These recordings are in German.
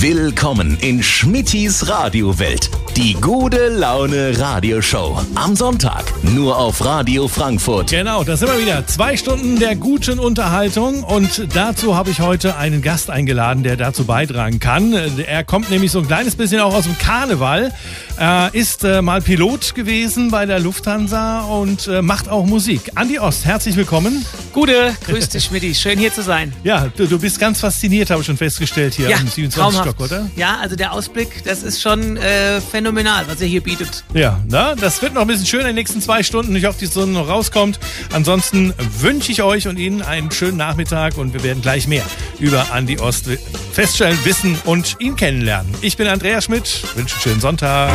Willkommen in Schmittis Radiowelt. Die gute Laune Radioshow. Am Sonntag nur auf Radio Frankfurt. Genau, da sind wir wieder. Zwei Stunden der guten Unterhaltung. Und dazu habe ich heute einen Gast eingeladen, der dazu beitragen kann. Er kommt nämlich so ein kleines bisschen auch aus dem Karneval. Er ist äh, mal Pilot gewesen bei der Lufthansa und äh, macht auch Musik. Andi Ost, herzlich willkommen. Gute, grüß dich, Schmidt. Schön hier zu sein. Ja, du, du bist ganz fasziniert, habe ich schon festgestellt hier Ja, am 27. traumhaft. Stock, oder? Ja, also der Ausblick, das ist schon äh, phänomenal, was er hier bietet. Ja, na, das wird noch ein bisschen schön in den nächsten zwei Stunden. Ich hoffe, die Sonne noch rauskommt. Ansonsten wünsche ich euch und Ihnen einen schönen Nachmittag und wir werden gleich mehr über Andi Ost feststellen, wissen und ihn kennenlernen. Ich bin Andrea Schmidt, wünsche einen schönen Sonntag.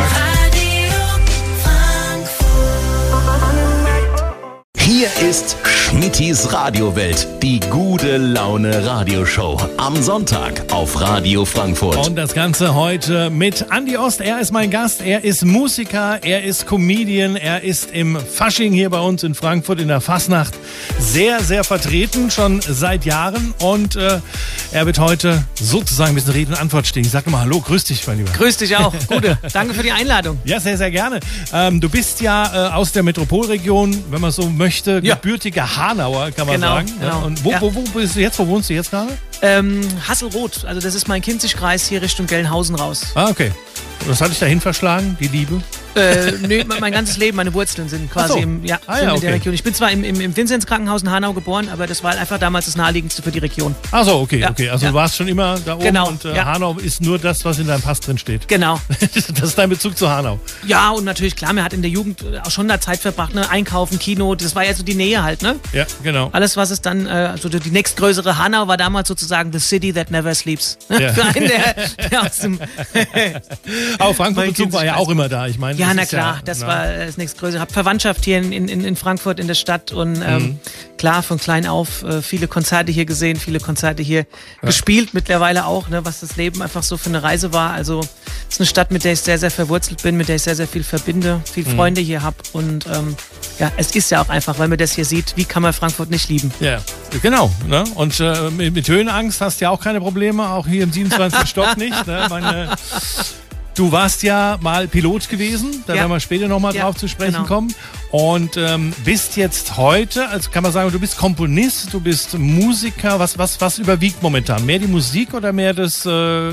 Hier ist Schmittis Radiowelt. Die gute Laune Radioshow. Am Sonntag auf Radio Frankfurt. Und das Ganze heute mit Andi Ost. Er ist mein Gast. Er ist Musiker, er ist Comedian, er ist im Fasching hier bei uns in Frankfurt in der Fasnacht sehr, sehr vertreten, schon seit Jahren. Und äh, er wird heute sozusagen ein bisschen Rede und Antwort stehen. Ich sage mal Hallo, grüß dich, mein Lieber. Grüß dich auch. Gute. Danke für die Einladung. Ja, sehr, sehr gerne. Ähm, du bist ja äh, aus der Metropolregion, wenn man so möchte, Ja. gebürtiger Hanauer, kann man Genau, sagen. Genau. Und wo, wo, wo bist du jetzt? Wo wohnst du jetzt gerade? Ähm, Hasselroth, also das ist mein Kinzigkreis hier Richtung Gelnhausen raus. Ah, okay. Was hat dich dahin verschlagen, die Liebe? Äh, nö, mein ganzes Leben, meine Wurzeln sind quasi so. im, ja, Ah, ja, in der okay. Region. Ich bin zwar im, im, im Vinzenz Krankenhaus in Hanau geboren, aber das war halt einfach damals das naheliegendste für die Region. Ach so, okay, Ja, okay. Also ja. du warst schon immer da oben Genau, und äh. Hanau ist nur das, was in deinem Pass drin steht. Genau. das ist dein Bezug zu Hanau. Ja, und natürlich, klar, man hat in der Jugend äh, auch schon da Zeit verbracht, ne? Einkaufen, Kino, das war ja so die Nähe halt, ne? Ja, genau. Alles, was es dann, äh, also die nächstgrößere Hanau war damals sozusagen the city that never sleeps. Ja. Für einen, der, der aus dem, Aber Frankfurt-Bezug war ja auch immer da. Ich meine, ja, na klar, das na, war das nächstgrößere. Hab Verwandtschaft hier in, in, in Frankfurt in der Stadt und ähm, Mhm. klar, von klein auf äh, viele Konzerte hier gesehen, viele Konzerte hier gespielt, mittlerweile auch, ne, was das Leben einfach so für eine Reise war. Also es ist eine Stadt, mit der ich sehr, sehr verwurzelt bin, mit der ich sehr, sehr viel verbinde, viel Mhm. Freunde hier hab und ähm, ja, es ist ja auch einfach, weil man das hier sieht, wie kann man Frankfurt nicht lieben? Ja, genau. Ne? Und äh, mit, mit Höhenangst hast ja auch keine Probleme, auch hier im 27. Stock nicht. Ne? Meine, du warst ja mal Pilot gewesen, da Ja. werden wir später nochmal Ja, drauf zu sprechen genau. kommen. Und ähm, bist jetzt heute, also kann man sagen, du bist Komponist, du bist Musiker. Was, was, was überwiegt momentan? Mehr die Musik oder mehr das äh, ähm,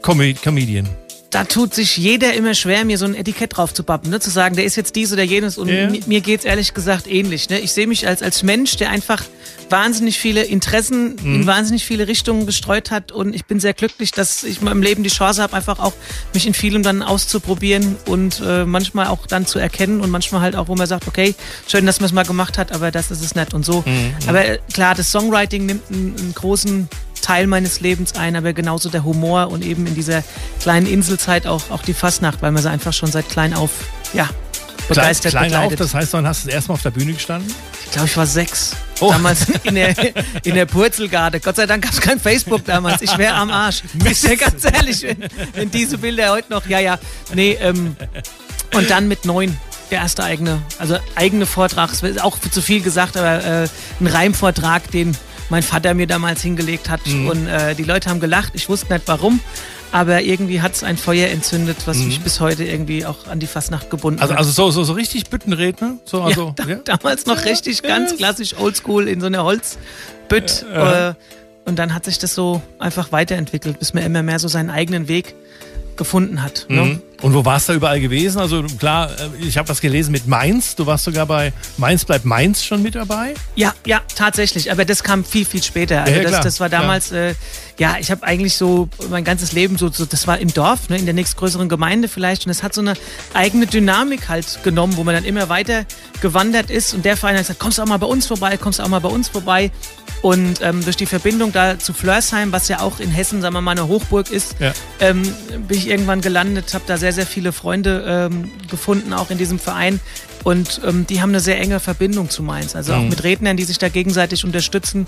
Com Comedian? Da tut sich jeder immer schwer, mir so ein Etikett drauf zu pappen, ne? zu sagen, der ist jetzt dies oder jenes. Und mi- mir geht's ehrlich gesagt ähnlich. Ne? Ich sehe mich als, als Mensch, der einfach wahnsinnig viele Interessen Mhm. in wahnsinnig viele Richtungen gestreut hat. Und ich bin sehr glücklich, dass ich in meinem Leben die Chance habe, einfach auch mich in vielem dann auszuprobieren und äh, manchmal auch dann zu erkennen und manchmal halt auch, wo man sagt, okay, schön, dass man es mal gemacht hat, aber das ist es nicht und so. Mhm. Aber äh, klar, das Songwriting nimmt einen, einen großen Teil meines Lebens ein, aber genauso der Humor und eben in dieser kleinen Inselzeit auch, auch die Fastnacht, weil man sie einfach schon seit klein auf, ja, begeistert klein, klein auf, das heißt, wann hast du das erste Mal auf der Bühne gestanden? ich glaube, ich war sechs. Oh. Damals in der, in der Purzelgarde. Gott sei Dank gab es kein Facebook damals. Ich wäre am Arsch. Ist ja ganz ehrlich, wenn, wenn diese Bilder heute noch, ja, ja. Nee, ähm, und dann mit neun der erste eigene, also eigene Vortrag, es ist auch zu viel gesagt, aber äh, ein Reimvortrag, den mein Vater mir damals hingelegt hat. Mhm. Und äh, die Leute haben gelacht, ich wusste nicht warum, aber irgendwie hat es ein Feuer entzündet, was mich bis heute irgendwie auch an die Fastnacht gebunden Mhm. Also, hat. also so, so, so richtig Büttenredner? So, also, ja, da, ja? Damals noch richtig ganz klassisch oldschool in so einer Holzbütt. Äh, und dann hat sich das so einfach weiterentwickelt, bis man immer mehr so seinen eigenen Weg gefunden hat. Ne? Und wo warst du da überall gewesen? Also klar, äh, ich habe was gelesen mit Mainz. Du warst sogar bei Mainz bleibt Mainz schon mit dabei. Ja, ja, tatsächlich. Aber das kam viel, viel später. Also Ja, das, klar, das war damals, äh, ja, ich habe eigentlich so mein ganzes Leben so, so, das war im Dorf, ne, in der nächstgrößeren Gemeinde vielleicht. Und es hat so eine eigene Dynamik halt genommen, wo man dann immer weiter gewandert ist. Und der Verein hat gesagt, kommst du auch mal bei uns vorbei, kommst du auch mal bei uns vorbei. Und ähm, durch die Verbindung da zu Flörsheim, was ja auch in Hessen, sagen wir mal, eine Hochburg ist, Ja. ähm, bin ich irgendwann gelandet, habe da sehr, sehr viele Freunde ähm, gefunden, auch in diesem Verein. Und ähm, die haben eine sehr enge Verbindung zu Mainz. Also auch mit Rednern, die sich da gegenseitig unterstützen.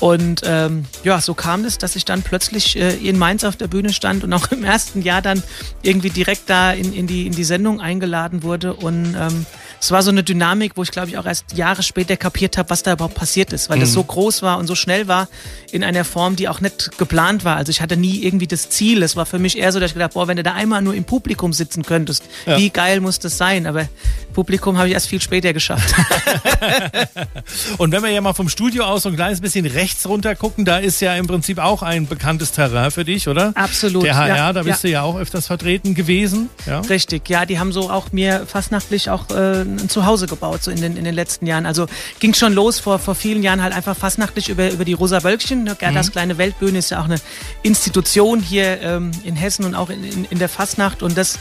Und ähm, ja, so kam es, dass ich dann plötzlich äh, in Mainz auf der Bühne stand und auch im ersten Jahr dann irgendwie direkt da in, in, die, in die Sendung eingeladen wurde. Und ähm, es war so eine Dynamik, wo ich glaube ich auch erst Jahre später kapiert habe, was da überhaupt passiert ist, weil Mhm. das so groß war und so schnell war in einer Form, die auch nicht geplant war. Also ich hatte nie irgendwie das Ziel. Es war für mich eher so, dass ich gedacht, boah, wenn du da einmal nur im Publikum sitzen könntest, Ja. wie geil muss das sein? Aber Publikum habe ich erst viel später geschafft. Und wenn wir ja mal vom Studio aus so ein kleines bisschen rechts runter gucken, da ist ja im Prinzip auch ein bekanntes Terrain für dich, oder? Absolut, Der HR, ja, da bist ja. du ja auch öfters vertreten gewesen. Richtig, ja, die haben so auch mir fastnachtlich auch äh, ein Zuhause gebaut, so in den, in den letzten Jahren. Also ging schon los vor, vor vielen Jahren halt einfach fastnachtlich über, über die Rosa Wölkchen. Ne, Gerdas kleine Weltbühne ist ja auch eine Institution hier ähm, in Hessen und auch in, in, in der Fastnacht und das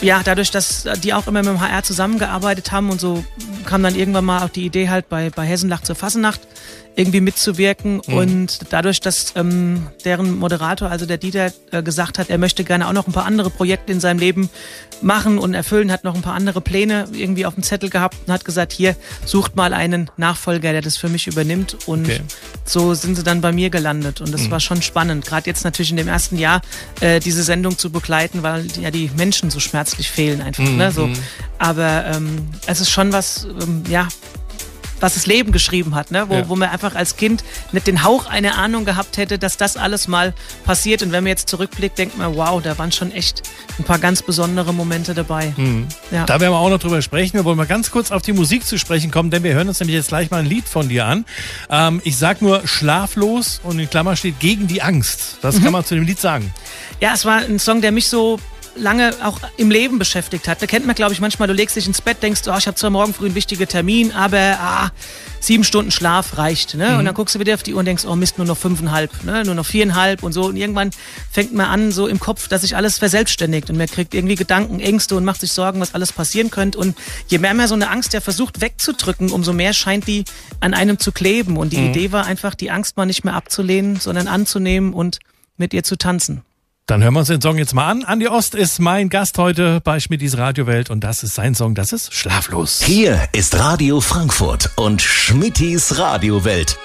ja, dadurch, dass die auch immer mit dem HR zusammengearbeitet haben und so kam dann irgendwann mal auch die Idee halt bei, bei Hessenlach zur Fassenacht irgendwie mitzuwirken und dadurch, dass ähm, deren Moderator, also der Dieter, äh, gesagt hat, er möchte gerne auch noch ein paar andere Projekte in seinem Leben machen und erfüllen, hat noch ein paar andere Pläne irgendwie auf dem Zettel gehabt und hat gesagt, hier, sucht mal einen Nachfolger, der das für mich übernimmt und Okay. so sind sie dann bei mir gelandet und das war schon spannend, gerade jetzt natürlich in dem ersten Jahr äh, diese Sendung zu begleiten, weil ja die Menschen so schmerzlich fehlen einfach. Ne? So. Aber ähm, es ist schon was, ähm, ja, was das Leben geschrieben hat, ne? wo, Ja. wo man einfach als Kind nicht den Hauch einer Ahnung gehabt hätte, dass das alles mal passiert. Und wenn man jetzt zurückblickt, denkt man, wow, da waren schon echt ein paar ganz besondere Momente dabei. Ja. Da werden wir auch noch drüber sprechen. Wir wollen mal ganz kurz auf die Musik zu sprechen kommen, denn wir hören uns nämlich jetzt gleich mal ein Lied von dir an. Ähm, ich sag nur schlaflos und in Klammer steht gegen die Angst. Das Mhm. kann man zu dem Lied sagen. Ja, es war ein Song, der mich so lange auch im Leben beschäftigt hat. Da kennt man, glaube ich, manchmal, du legst dich ins Bett, denkst, oh, ich habe zwar morgen früh einen wichtigen Termin, aber ah, sieben Stunden Schlaf reicht. Ne? Und dann guckst du wieder auf die Uhr und denkst, oh Mist, nur noch fünfeinhalb, ne? nur noch viereinhalb und so. Und irgendwann fängt man an, so im Kopf, dass sich alles verselbstständigt und man kriegt irgendwie Gedanken, Ängste und macht sich Sorgen, was alles passieren könnte. Und je mehr man so eine Angst ja versucht wegzudrücken, umso mehr scheint die an einem zu kleben. Und die Idee war einfach, die Angst mal nicht mehr abzulehnen, sondern anzunehmen und mit ihr zu tanzen. Dann hören wir uns den Song jetzt mal an. Andi Ost ist mein Gast heute bei Schmittis Radiowelt und das ist sein Song, das ist Schlaflos. Hier ist Radio Frankfurt und Schmittis Radiowelt.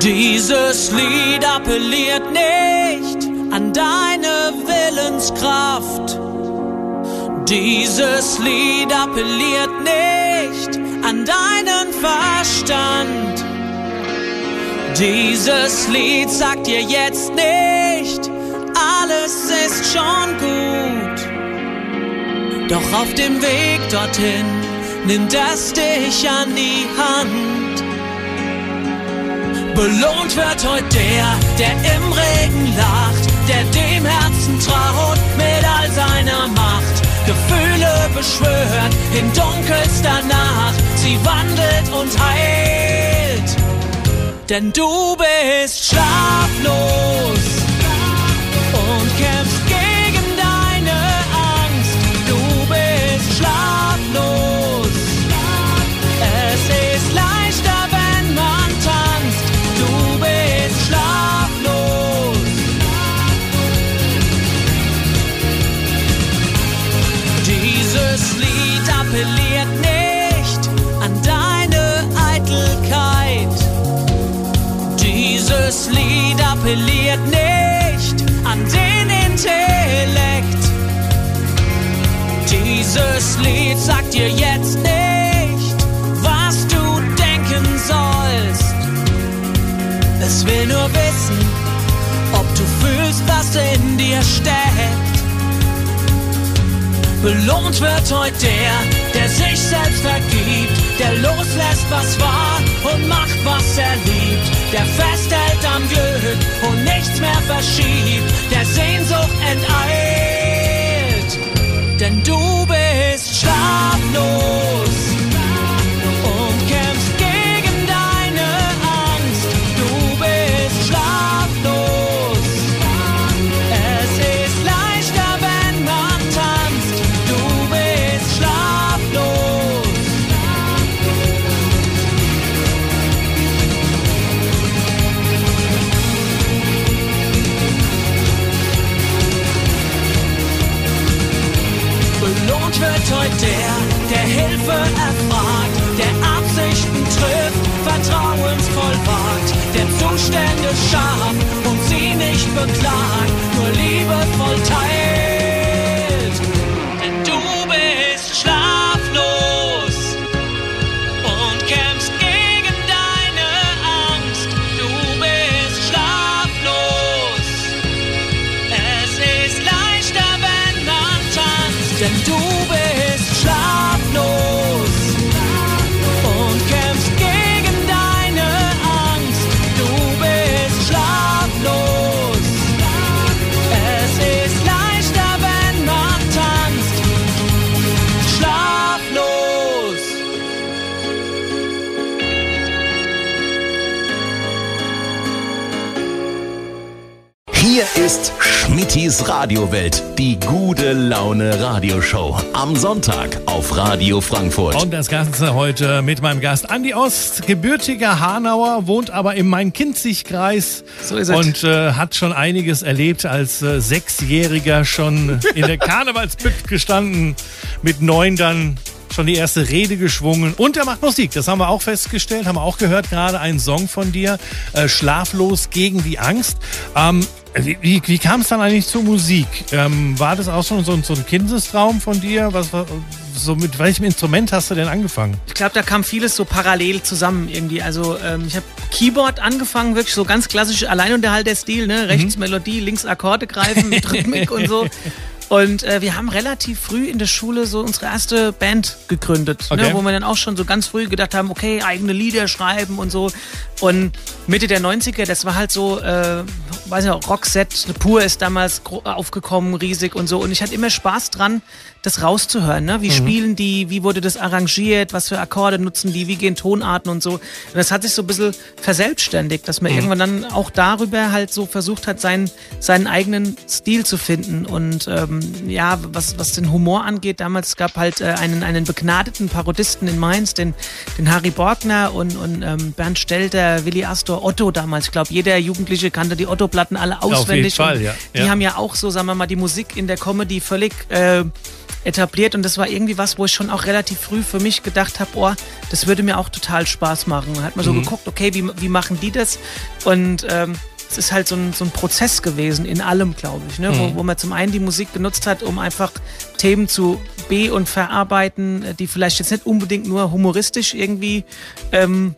Dieses Lied appelliert nicht an deine Willenskraft. Dieses Lied appelliert nicht an deinen Verstand. Dieses Lied sagt dir jetzt nicht, alles ist schon gut. Doch auf dem Weg dorthin nimmt es dich an die Hand. Belohnt wird heute der, der im Regen lacht, der dem Herzen traut mit all seiner Macht. Gefühle beschwört in dunkelster Nacht, sie wandelt und heilt. Denn du bist schlaflos und kämpfst appelliert nicht an den Intellekt. Dieses Lied sagt dir jetzt nicht, was du denken sollst. Es will nur wissen, ob du fühlst, was in dir steckt. Belohnt wird heute der, der sich selbst vergibt, der loslässt, was war und macht, was er liebt, der festhält am Glück und nichts mehr verschiebt, der Sehnsucht enteilt. Denn du bist schlaflos der, der Hilfe erfragt, Radiowelt, die gute Laune Radioshow. Am Sonntag auf Radio Frankfurt. Und das Ganze heute mit meinem Gast Andi Ost, gebürtiger Hanauer, wohnt aber im Main-Kinzig-Kreis So ist es. und äh, hat schon einiges erlebt als äh, Sechsjähriger schon in der Karnevalsbütt gestanden, mit neun dann schon die erste Rede geschwungen und er macht Musik, das haben wir auch festgestellt, haben wir auch gehört, gerade einen Song von dir, äh, Schlaflos gegen die Angst. Ähm, wie, wie, wie kam es dann eigentlich zur Musik? Ähm, war das auch schon so, ein- so ein Kindestraum von dir? Was, war- so mit welchem Instrument hast du denn angefangen? Ich glaube, da kam vieles so parallel zusammen irgendwie. Also ähm, ich habe Keyboard angefangen, wirklich so ganz klassisch Alleinunterhalter-Stil, ne? Rechts Melodie, links Akkorde greifen mit Rhythmik und so. Und äh, wir haben relativ früh in der Schule so unsere erste Band gegründet, Okay. ne? wo wir dann auch schon so ganz früh gedacht haben, okay, eigene Lieder schreiben und so. Und Mitte der 90er, das war halt so, äh, weiß nicht, Rockset, Pur ist damals aufgekommen, riesig und so. Und ich hatte immer Spaß dran, das rauszuhören. Ne? Wie spielen die, wie wurde das arrangiert, was für Akkorde nutzen die, wie gehen Tonarten und so. Und das hat sich so ein bisschen verselbstständigt, dass man irgendwann dann auch darüber halt so versucht hat, seinen, seinen eigenen Stil zu finden. Und ähm, ja, was, was den Humor angeht, damals gab halt äh, einen, einen begnadeten Parodisten in Mainz, den, den Harry Borgner und, und ähm, Bernd Stelter, Willi Astor, Otto damals. Ich glaube, jeder Jugendliche kannte die Otto-Platten alle auswendig. Fall, und ja. Die Ja. haben ja auch so, sagen wir mal, die Musik in der Comedy völlig äh, etabliert und das war irgendwie was, wo ich schon auch relativ früh für mich gedacht habe, oh, das würde mir auch total Spaß machen. Hat man so Mhm. geguckt, okay, wie, wie machen die das? Und ähm, es ist halt so ein, so ein Prozess gewesen in allem, glaube ich, ne? Mhm. wo, wo man zum einen die Musik genutzt hat, um einfach Themen zu be- und verarbeiten, äh, die vielleicht jetzt nicht unbedingt nur humoristisch irgendwie ähm,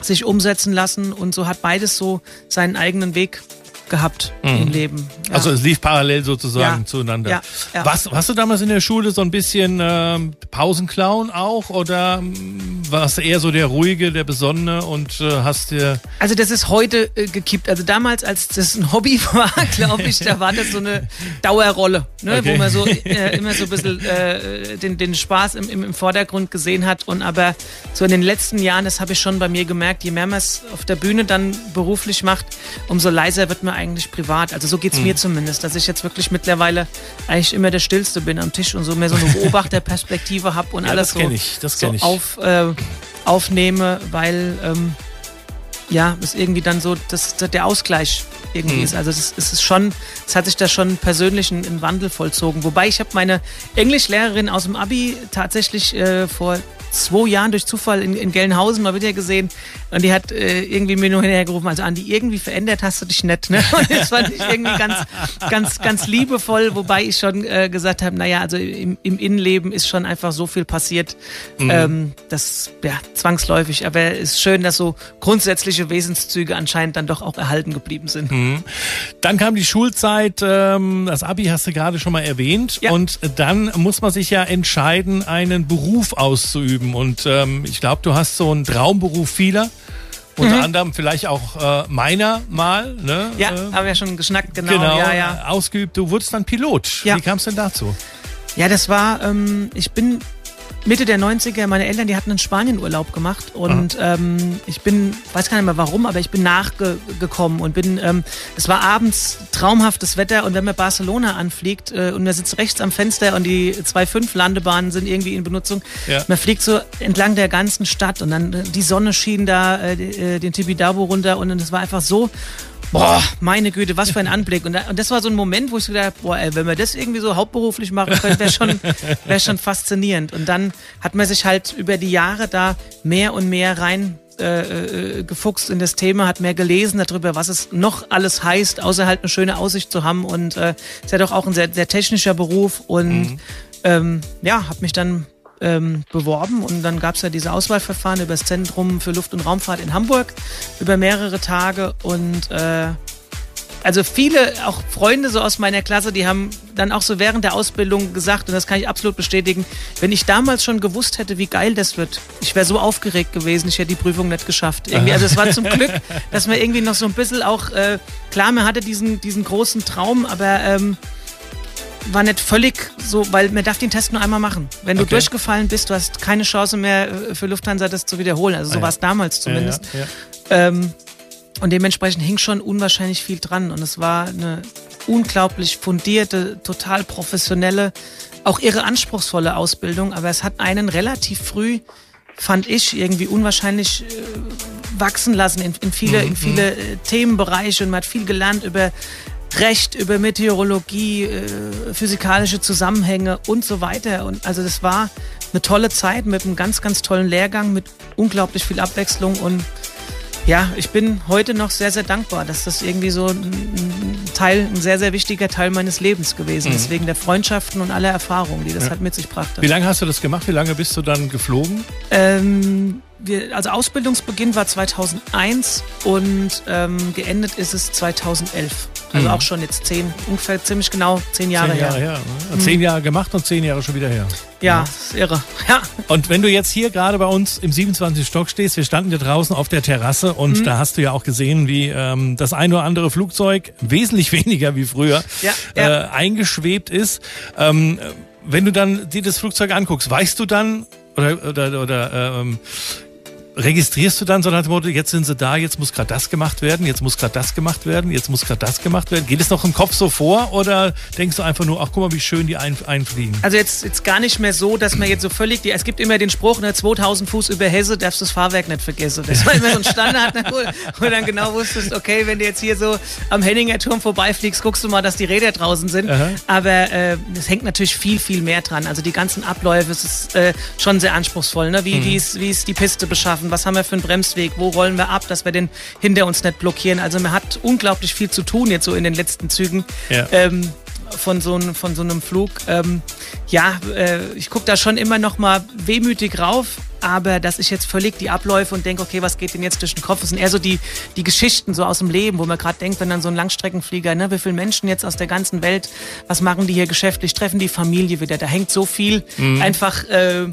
sich umsetzen lassen und so hat beides so seinen eigenen Weg gehabt im Leben. Ja. Also es lief parallel sozusagen Ja. zueinander. Ja, ja. Was, warst du damals in der Schule so ein bisschen ähm, Pausenclown auch oder ähm, warst du eher so der ruhige, der besonnene und äh, hast dir Also das ist heute äh, gekippt. Also damals, als das ein Hobby war, glaube ich, da war das so eine Dauerrolle, ne? Okay. wo man so äh, immer so ein bisschen äh, den, den Spaß im, im, im Vordergrund gesehen hat. Und aber so in den letzten Jahren, das habe ich schon bei mir gemerkt, je mehr man es auf der Bühne dann beruflich macht, umso leiser wird man eigentlich privat. Also so Mhm. geht's mir zumindest, dass ich jetzt wirklich mittlerweile eigentlich immer der Stillste bin am Tisch und so mehr so eine Beobachterperspektive habe und Ja, alles das so, ich, das so auf, äh, aufnehme, weil ähm, ja, ist irgendwie dann so, dass dass der Ausgleich irgendwie Mhm. ist. Also es ist, es schon, es hat sich da schon persönlich ein, ein Wandel vollzogen. Wobei ich habe meine Englischlehrerin aus dem Abi tatsächlich äh, vor zwei Jahren durch Zufall in, in Gelnhausen mal wieder gesehen und die hat äh, irgendwie mir nur hinterhergerufen, also Andi, irgendwie verändert hast du dich nicht. Ne? Und das fand ich irgendwie ganz, ganz, ganz liebevoll, wobei ich schon äh, gesagt habe, naja, also im, im Innenleben ist schon einfach so viel passiert, ähm, das ja zwangsläufig. Aber es ist schön, dass so grundsätzliche Wesenszüge anscheinend dann doch auch erhalten geblieben sind. Dann kam die Schulzeit, ähm, das Abi hast du gerade schon mal erwähnt. Ja. Und dann muss man sich ja entscheiden, einen Beruf auszuüben. Und ähm, ich glaube, du hast so einen Traumberuf vieler. Unter anderem vielleicht auch äh, meiner mal. Ne? Ja, äh, haben wir ja schon geschnackt, genau. genau, Ja, ja. ausgeübt. Du wurdest dann Pilot. Ja. Wie kam es denn dazu? Ja, das war, ähm, ich bin Mitte der 90er, meine Eltern, die hatten einen Spanienurlaub gemacht und ähm, ich bin, weiß gar nicht mehr warum, aber ich bin nachgekommen und bin, ähm, es war abends traumhaftes Wetter und wenn man Barcelona anfliegt äh, und man sitzt rechts am Fenster und die zwei fünf Landebahnen sind irgendwie in Benutzung, Ja. man fliegt so entlang der ganzen Stadt und dann äh, die Sonne schien da äh, äh, den Tibidabo runter und es war einfach so Boah, meine Güte, was für ein Anblick. Und, da, und das war so ein Moment, wo ich so gedacht boah, ey, wenn wir das irgendwie so hauptberuflich machen können, wäre schon, wär schon faszinierend. Und dann hat man sich halt über die Jahre da mehr und mehr rein äh, äh, gefuchst in das Thema, hat mehr gelesen darüber, was es noch alles heißt, außer halt eine schöne Aussicht zu haben. Und äh, ist ja doch auch ein sehr, sehr technischer Beruf. Und mhm. ähm, ja, habe mich dann ähm, beworben und dann gab es ja diese Auswahlverfahren über das Zentrum für Luft- und Raumfahrt in Hamburg über mehrere Tage und äh, also viele, auch Freunde so aus meiner Klasse, die haben dann auch so während der Ausbildung gesagt, und das kann ich absolut bestätigen, wenn ich damals schon gewusst hätte, wie geil das wird, ich wäre so aufgeregt gewesen, ich hätte die Prüfung nicht geschafft. Irgendwie. Also es war zum Glück, dass man irgendwie noch so ein bisschen auch, äh, klar, man hatte diesen, diesen großen Traum, aber ähm, war nicht völlig so, weil man darf den Test nur einmal machen. Wenn du okay. durchgefallen bist, du hast keine Chance mehr äh, für Lufthansa das zu wiederholen. Also so ah, war es damals zumindest. Ähm, und dementsprechend hing schon unwahrscheinlich viel dran. Und es war eine unglaublich fundierte, total professionelle, auch ihre anspruchsvolle Ausbildung. Aber es hat einen relativ früh, fand ich, irgendwie unwahrscheinlich äh, wachsen lassen in, in viele, mhm. in viele mhm. äh, Themenbereiche. Und man hat viel gelernt über Recht, über Meteorologie, äh, physikalische Zusammenhänge und so weiter. Und also das war eine tolle Zeit mit einem ganz, ganz tollen Lehrgang, mit unglaublich viel Abwechslung und ja, ich bin heute noch sehr, sehr dankbar, dass das irgendwie so ein Teil, ein sehr, sehr wichtiger Teil meines Lebens gewesen ist, mhm. wegen der Freundschaften und aller Erfahrungen, die das ja. halt mit sich brachte. Wie lange hast du das gemacht? Wie lange bist du dann geflogen? Ähm, wir, also Ausbildungsbeginn war 2001 und ähm, geendet ist es 2011. Also mhm. auch schon jetzt zehn, ungefähr ziemlich genau zehn Jahre, zehn Jahre her. her ne? Zehn Jahre gemacht und zehn Jahre schon wieder her. Ja, das ist irre. Ja. Und wenn du jetzt hier gerade bei uns im 27. Stock stehst, wir standen ja draußen auf der Terrasse und mhm. da hast du ja auch gesehen, wie ähm, das ein oder andere Flugzeug, wesentlich weniger wie früher, ja, ja. Äh, eingeschwebt ist. Ähm, wenn du dann dir das Flugzeug anguckst, weißt du dann oder, oder, oder ähm, registrierst du dann so nach dem Motto, jetzt sind sie da, jetzt muss gerade das gemacht werden, jetzt muss gerade das gemacht werden, jetzt muss gerade das gemacht werden? Geht es noch im Kopf so vor oder denkst du einfach nur, ach guck mal, wie schön die ein, einfliegen? Also jetzt, jetzt gar nicht mehr so, dass man jetzt so völlig, die, es gibt immer den Spruch, ne, 2000 Fuß über Hesse darfst du das Fahrwerk nicht vergessen. Das war immer so ein Standard, ne, wo, wo dann genau wusstest, okay, wenn du jetzt hier so am Henninger Turm vorbeifliegst, guckst du mal, dass die Räder draußen sind. Aha. Aber äh, es hängt natürlich viel, viel mehr dran. Also die ganzen Abläufe, es ist äh, schon sehr anspruchsvoll, ne? wie, mhm. wie, ist, wie ist die Piste beschaffen, was haben wir für einen Bremsweg, wo rollen wir ab, dass wir den hinter uns nicht blockieren. Also man hat unglaublich viel zu tun jetzt so in den letzten Zügen. Ja. Ähm, von so, von so einem Flug. Ähm, ja, äh, ich gucke da schon immer noch mal wehmütig rauf, aber dass ich jetzt völlig die Abläufe und denke, okay, was geht denn jetzt durch den Kopf? Das sind eher so die, die Geschichten so aus dem Leben, wo man gerade denkt, wenn dann so ein Langstreckenflieger, ne, wie viele Menschen jetzt aus der ganzen Welt, was machen die hier geschäftlich, treffen die Familie wieder, da hängt so viel mhm. einfach... Äh,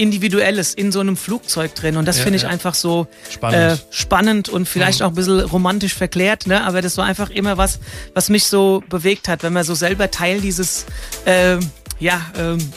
Individuelles in so einem Flugzeug drin. Und das ja, finde ich ja. einfach so spannend. Äh, spannend und vielleicht mhm. auch ein bisschen romantisch verklärt, ne? Aber das war einfach immer was, was mich so bewegt hat, wenn man so selber Teil dieses äh, ja, ähm,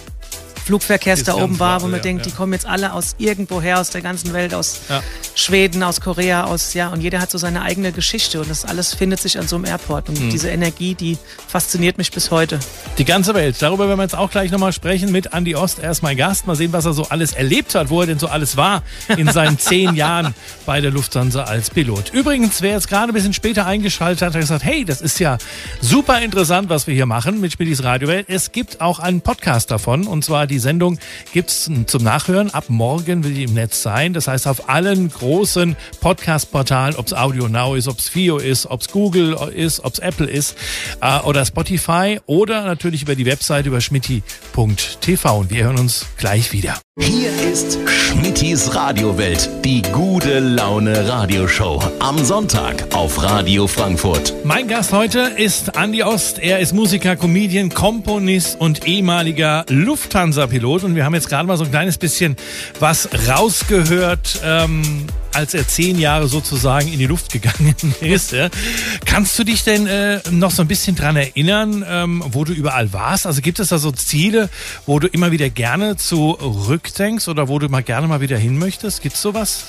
Flugverkehrs ist da oben war, wo man ja, denkt, ja. die kommen jetzt alle aus irgendwoher, aus der ganzen Welt, aus ja. Schweden, aus Korea, aus, ja, und jeder hat so seine eigene Geschichte und das alles findet sich an so einem Airport. Und mhm. diese Energie, die fasziniert mich bis heute. Die ganze Welt. Darüber werden wir jetzt auch gleich nochmal sprechen mit Andy Ost. Er ist mein Gast. Mal sehen, was er so alles erlebt hat, wo er denn so alles war in seinen zehn Jahren bei der Lufthansa als Pilot. Übrigens, wer jetzt gerade ein bisschen später eingeschaltet hat, hat gesagt, hey, das ist ja super interessant, was wir hier machen mit Spielis Radiowelt. Es gibt auch einen Podcast davon und zwar die die Sendung gibt es zum Nachhören. Ab morgen will die im Netz sein. Das heißt, auf allen großen Podcast-Portalen, ob es Audio Now ist, ob es Fio ist, ob es Google ist, ob es Apple ist äh, oder Spotify oder natürlich über die Website über schmitti.tv. Und wir hören uns gleich wieder. Hier ist Schmittis Radiowelt, die gute Laune Radioshow. Am Sonntag auf Radio Frankfurt. Mein Gast heute ist Andi Ost. Er ist Musiker, Comedian, Komponist und ehemaliger Lufthansa-Pilot. Und wir haben jetzt gerade mal so ein kleines bisschen was rausgehört. Ähm, als er zehn Jahre sozusagen in die Luft gegangen ist. Ja. Kannst du dich denn äh, noch so ein bisschen dran erinnern, ähm, wo du überall warst? Also gibt es da so Ziele, wo du immer wieder gerne zurückdenkst oder wo du mal gerne mal wieder hin möchtest? Gibt es sowas?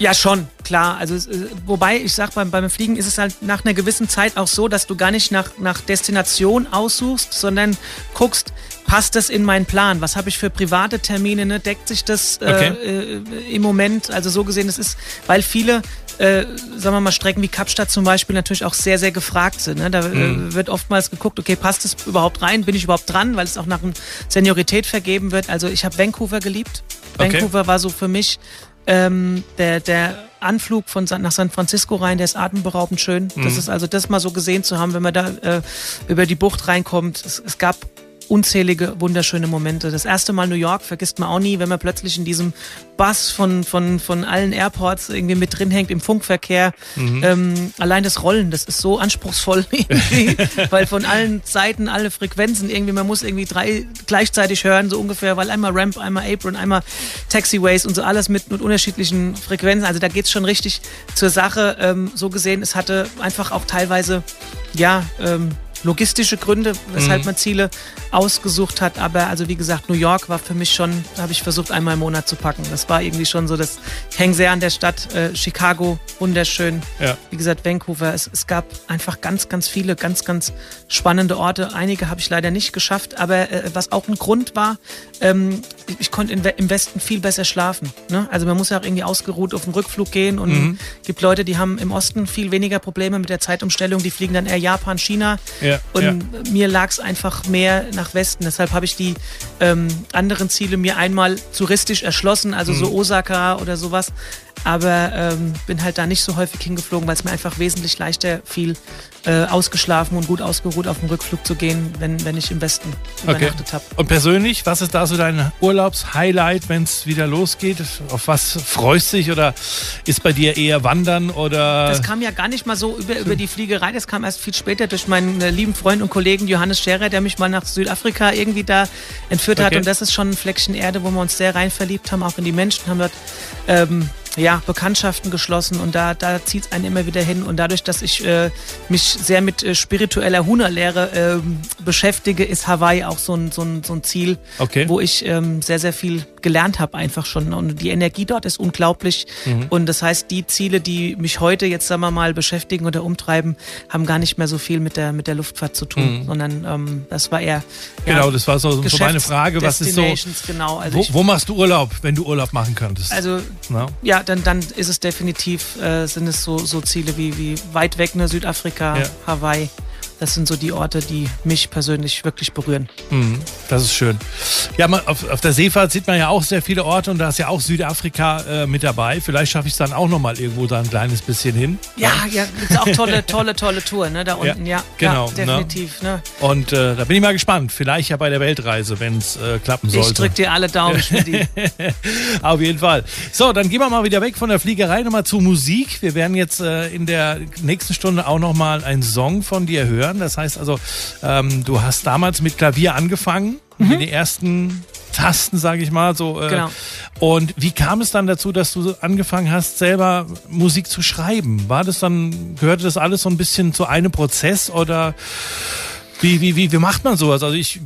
Ja, schon, klar. Also, äh, wobei, ich sag, beim, beim Fliegen ist es halt nach einer gewissen Zeit auch so, dass du gar nicht nach, nach Destination aussuchst, sondern guckst, passt das in meinen Plan? Was habe ich für private Termine? Ne? Deckt sich das äh, Okay. äh, im Moment? Also so gesehen, es ist, weil viele, äh, sagen wir mal, Strecken wie Kapstadt zum Beispiel natürlich auch sehr, sehr gefragt sind. Ne? Da Mhm. äh, wird oftmals geguckt, okay, passt es überhaupt rein? Bin ich überhaupt dran? Weil es auch nach einer Seniorität vergeben wird. Also ich habe Vancouver geliebt. Okay. Vancouver war so für mich ähm, der, der Anflug von San, nach San Francisco rein, der ist atemberaubend schön. Mhm. Das ist also das mal so gesehen zu haben, wenn man da äh, über die Bucht reinkommt. Es, es gab unzählige wunderschöne Momente. Das erste Mal New York vergisst man auch nie, wenn man plötzlich in diesem Bus von, von, von allen Airports irgendwie mit drin hängt im Funkverkehr. Ähm, allein das Rollen, das ist so anspruchsvoll irgendwie, weil von allen Seiten alle Frequenzen irgendwie, man muss irgendwie drei gleichzeitig hören, so ungefähr, weil einmal Ramp, einmal Apron, einmal Taxiways und so alles mit, mit unterschiedlichen Frequenzen. Also da geht's schon richtig zur Sache. Ähm, so gesehen, es hatte einfach auch teilweise, ja, ähm, logistische Gründe, weshalb man Ziele ausgesucht hat. Aber also wie gesagt, New York war für mich schon, da habe ich versucht, einmal im Monat zu packen. Das war irgendwie schon so, das ich häng sehr an der Stadt. Äh, Chicago, wunderschön. Ja. Wie gesagt, Vancouver. Es, es gab einfach ganz, ganz viele, ganz, ganz spannende Orte. Einige habe ich leider nicht geschafft, aber äh, was auch ein Grund war, ähm, ich, ich konnte in, im Westen viel besser schlafen. Ne? Also man muss ja auch irgendwie ausgeruht auf den Rückflug gehen und gibt Leute, die haben im Osten viel weniger Probleme mit der Zeitumstellung. Die fliegen dann eher Japan, China. Ja, Und ja. mir lag es einfach mehr nach Westen. Deshalb habe ich die ähm, anderen Ziele mir einmal touristisch erschlossen, also Mhm. so Osaka oder sowas. Aber ähm, bin halt da nicht so häufig hingeflogen, weil es mir einfach wesentlich leichter fiel, äh, ausgeschlafen und gut ausgeruht auf den Rückflug zu gehen, wenn, wenn ich im Westen Okay. übernachtet habe. Und persönlich, was ist da so dein Urlaubshighlight, wenn es wieder losgeht? Auf was freust du dich oder ist bei dir eher Wandern oder? Das kam ja gar nicht mal so über, über die Fliegerei, das kam erst viel später durch meinen äh, lieben Freund und Kollegen Johannes Scherer, der mich mal nach Südafrika irgendwie da entführt hat. Okay. Und das ist schon ein Fleckchen Erde, wo wir uns sehr rein verliebt haben, auch in die Menschen, haben dort ähm, ja, Bekanntschaften geschlossen und da, da zieht es einen immer wieder hin. Und dadurch, dass ich äh, mich sehr mit äh, spiritueller Huna-Lehre ähm, beschäftige, ist Hawaii auch so ein, so ein, so ein Ziel, Okay. wo ich ähm, sehr, sehr viel gelernt habe einfach schon. Und die Energie dort ist unglaublich. Mhm. Und das heißt, die Ziele, die mich heute jetzt, sagen wir mal, beschäftigen oder umtreiben, haben gar nicht mehr so viel mit der, mit der Luftfahrt zu tun, sondern ähm, das war eher ja, Mhm. genau, das war so, so meine Frage. Was ist so? Genau. Also, Wo, ich, wo machst du Urlaub, wenn du Urlaub machen könntest? also Na? ja, dann, dann ist es definitiv, äh, sind es so, so Ziele wie, wie weit weg, ne, Südafrika, Ja. Hawaii. Das sind so die Orte, die mich persönlich wirklich berühren. Mhm, das ist schön. Ja, man, auf, auf der Seefahrt sieht man ja auch sehr viele Orte und da ist ja auch Südafrika äh, mit dabei. Vielleicht schaffe ich es dann auch nochmal irgendwo da ein kleines bisschen hin. Ja, ja, gibt's auch tolle, tolle, tolle Touren, ne, da unten, ja. genau, Ja, definitiv, ne. Und äh, da bin ich mal gespannt. Vielleicht ja bei der Weltreise, wenn es äh, klappen Ich sollte. drück dir alle Daumen, Schmidti. Auf jeden Fall. So, dann gehen wir mal wieder weg von der Fliegerei nochmal zu Musik. Wir werden jetzt äh, in der nächsten Stunde auch nochmal einen Song von dir hören. Das heißt also, ähm, du hast damals mit Klavier angefangen, mit den ersten Tasten, sage ich mal. So, äh, Genau. Und wie kam es dann dazu, dass du angefangen hast, selber Musik zu schreiben? War das dann, gehörte das alles so ein bisschen zu einem Prozess oder wie, wie, wie, wie macht man sowas? Also ich